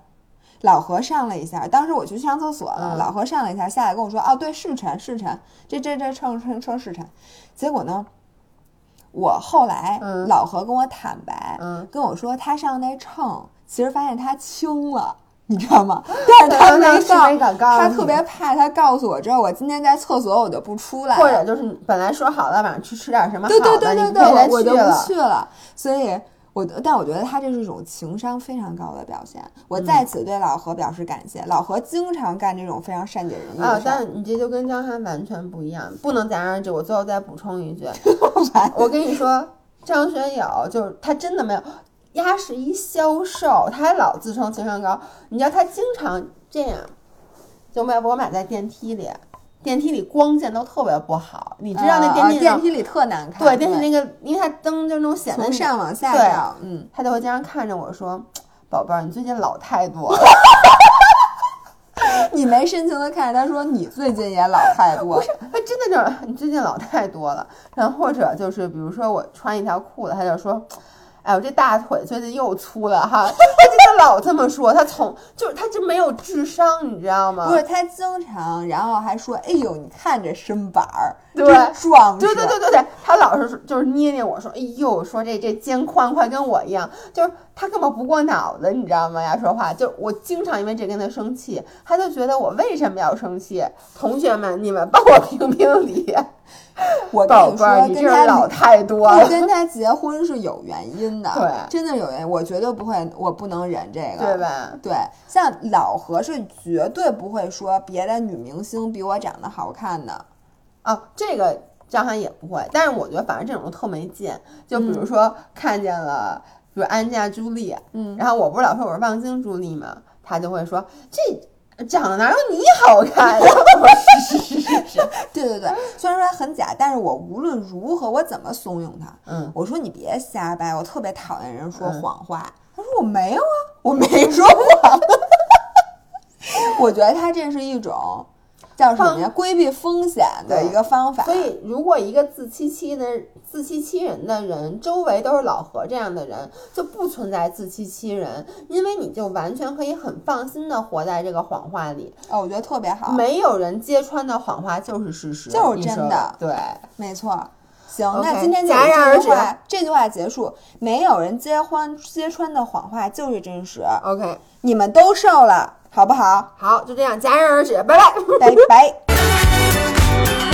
老何上了一下，当时我去上厕所了，嗯老何上了一下，下来跟我说，哦，对，是沉是沉，这这这秤称称是沉。结果呢，我后来、嗯老何跟我坦白，嗯跟我说他上那秤，其实发现他轻了。你知道吗？[LAUGHS] 但是他没告，没敢告他特别怕他告诉我之后，我今天在厕所我就不出来，或者就是本来说好了晚上去吃点什么好对的，对对对对，我我就不。去了。所以我，但我觉得他这是一种情商非常高的表现。我在此对老何表示感谢。老何经常干这种非常善解人意啊。但你这就跟张翰完全不一样，不能戛然而止。我最后再补充一句，[LAUGHS] 我跟你说，张学友就是他真的没有，丫是一销售，他还老自称情商高。你知道他经常这样，就买我买在电梯里，电梯里光线都特别不好，你知道那啊电梯电梯里特难看，对电梯那个，因为它灯就那种显得从上往下对照，嗯，他就会经常看着我说：“宝贝儿，你最近老太多了。[LAUGHS] ”你没深情的看着他说你最近也老太多，他真的就是你最近老太多了，然后或者就是比如说我穿一条裤子，他就说。哎，呦这大腿最近又粗了哈，[LAUGHS] 他真的老这么说，他从就是他就没有智商，你知道吗？不是他经常，然后还说，哎呦，你看这身板儿，对真壮实，对对对对对，他老是就是捏捏我说，哎呦，说这这肩宽快跟我一样，就是他根本不过脑子，你知道吗？呀，说话就我经常因为这跟他生气，他就觉得我为什么要生气？同学们，你们帮我评评理，[LAUGHS] 我跟你说，你跟他这老太多了，跟他结婚是有原因的，对真的有原因，我绝对不会，我不能忍这个，对？吧？对，像老何是绝对不会说别的女明星比我长得好看的，哦，这个张翰也不会，但是我觉得反正这种都特没劲。就比如说看见了，比如安家朱莉，嗯然后我不是老说我是望京朱莉嘛，他就会说这长得哪有你好看？呀我是是是是是，对对对，虽然说他很假，但是我无论如何我怎么怂恿他，嗯，我说你别瞎掰，我特别讨厌人说嗯谎话。他说我没有啊，我没 [LAUGHS] 说谎。[LAUGHS] 我觉得他这是一种叫什么呀？规避风险的一个方法。所以，如果一个自欺欺的自欺欺人的人，周围都是老何这样的人，就不存在自欺欺人，因为你就完全可以很放心的活在这个谎话里，哦，我觉得特别好，没有人揭穿的谎话就是事实，就是真的对，没错。行那今天就戛然而止这句话，这句话结束。没有人揭欢揭穿的谎话就是真实，OK，你们都瘦了，好不好？好就这样戛然而止拜拜。拜拜。[LAUGHS]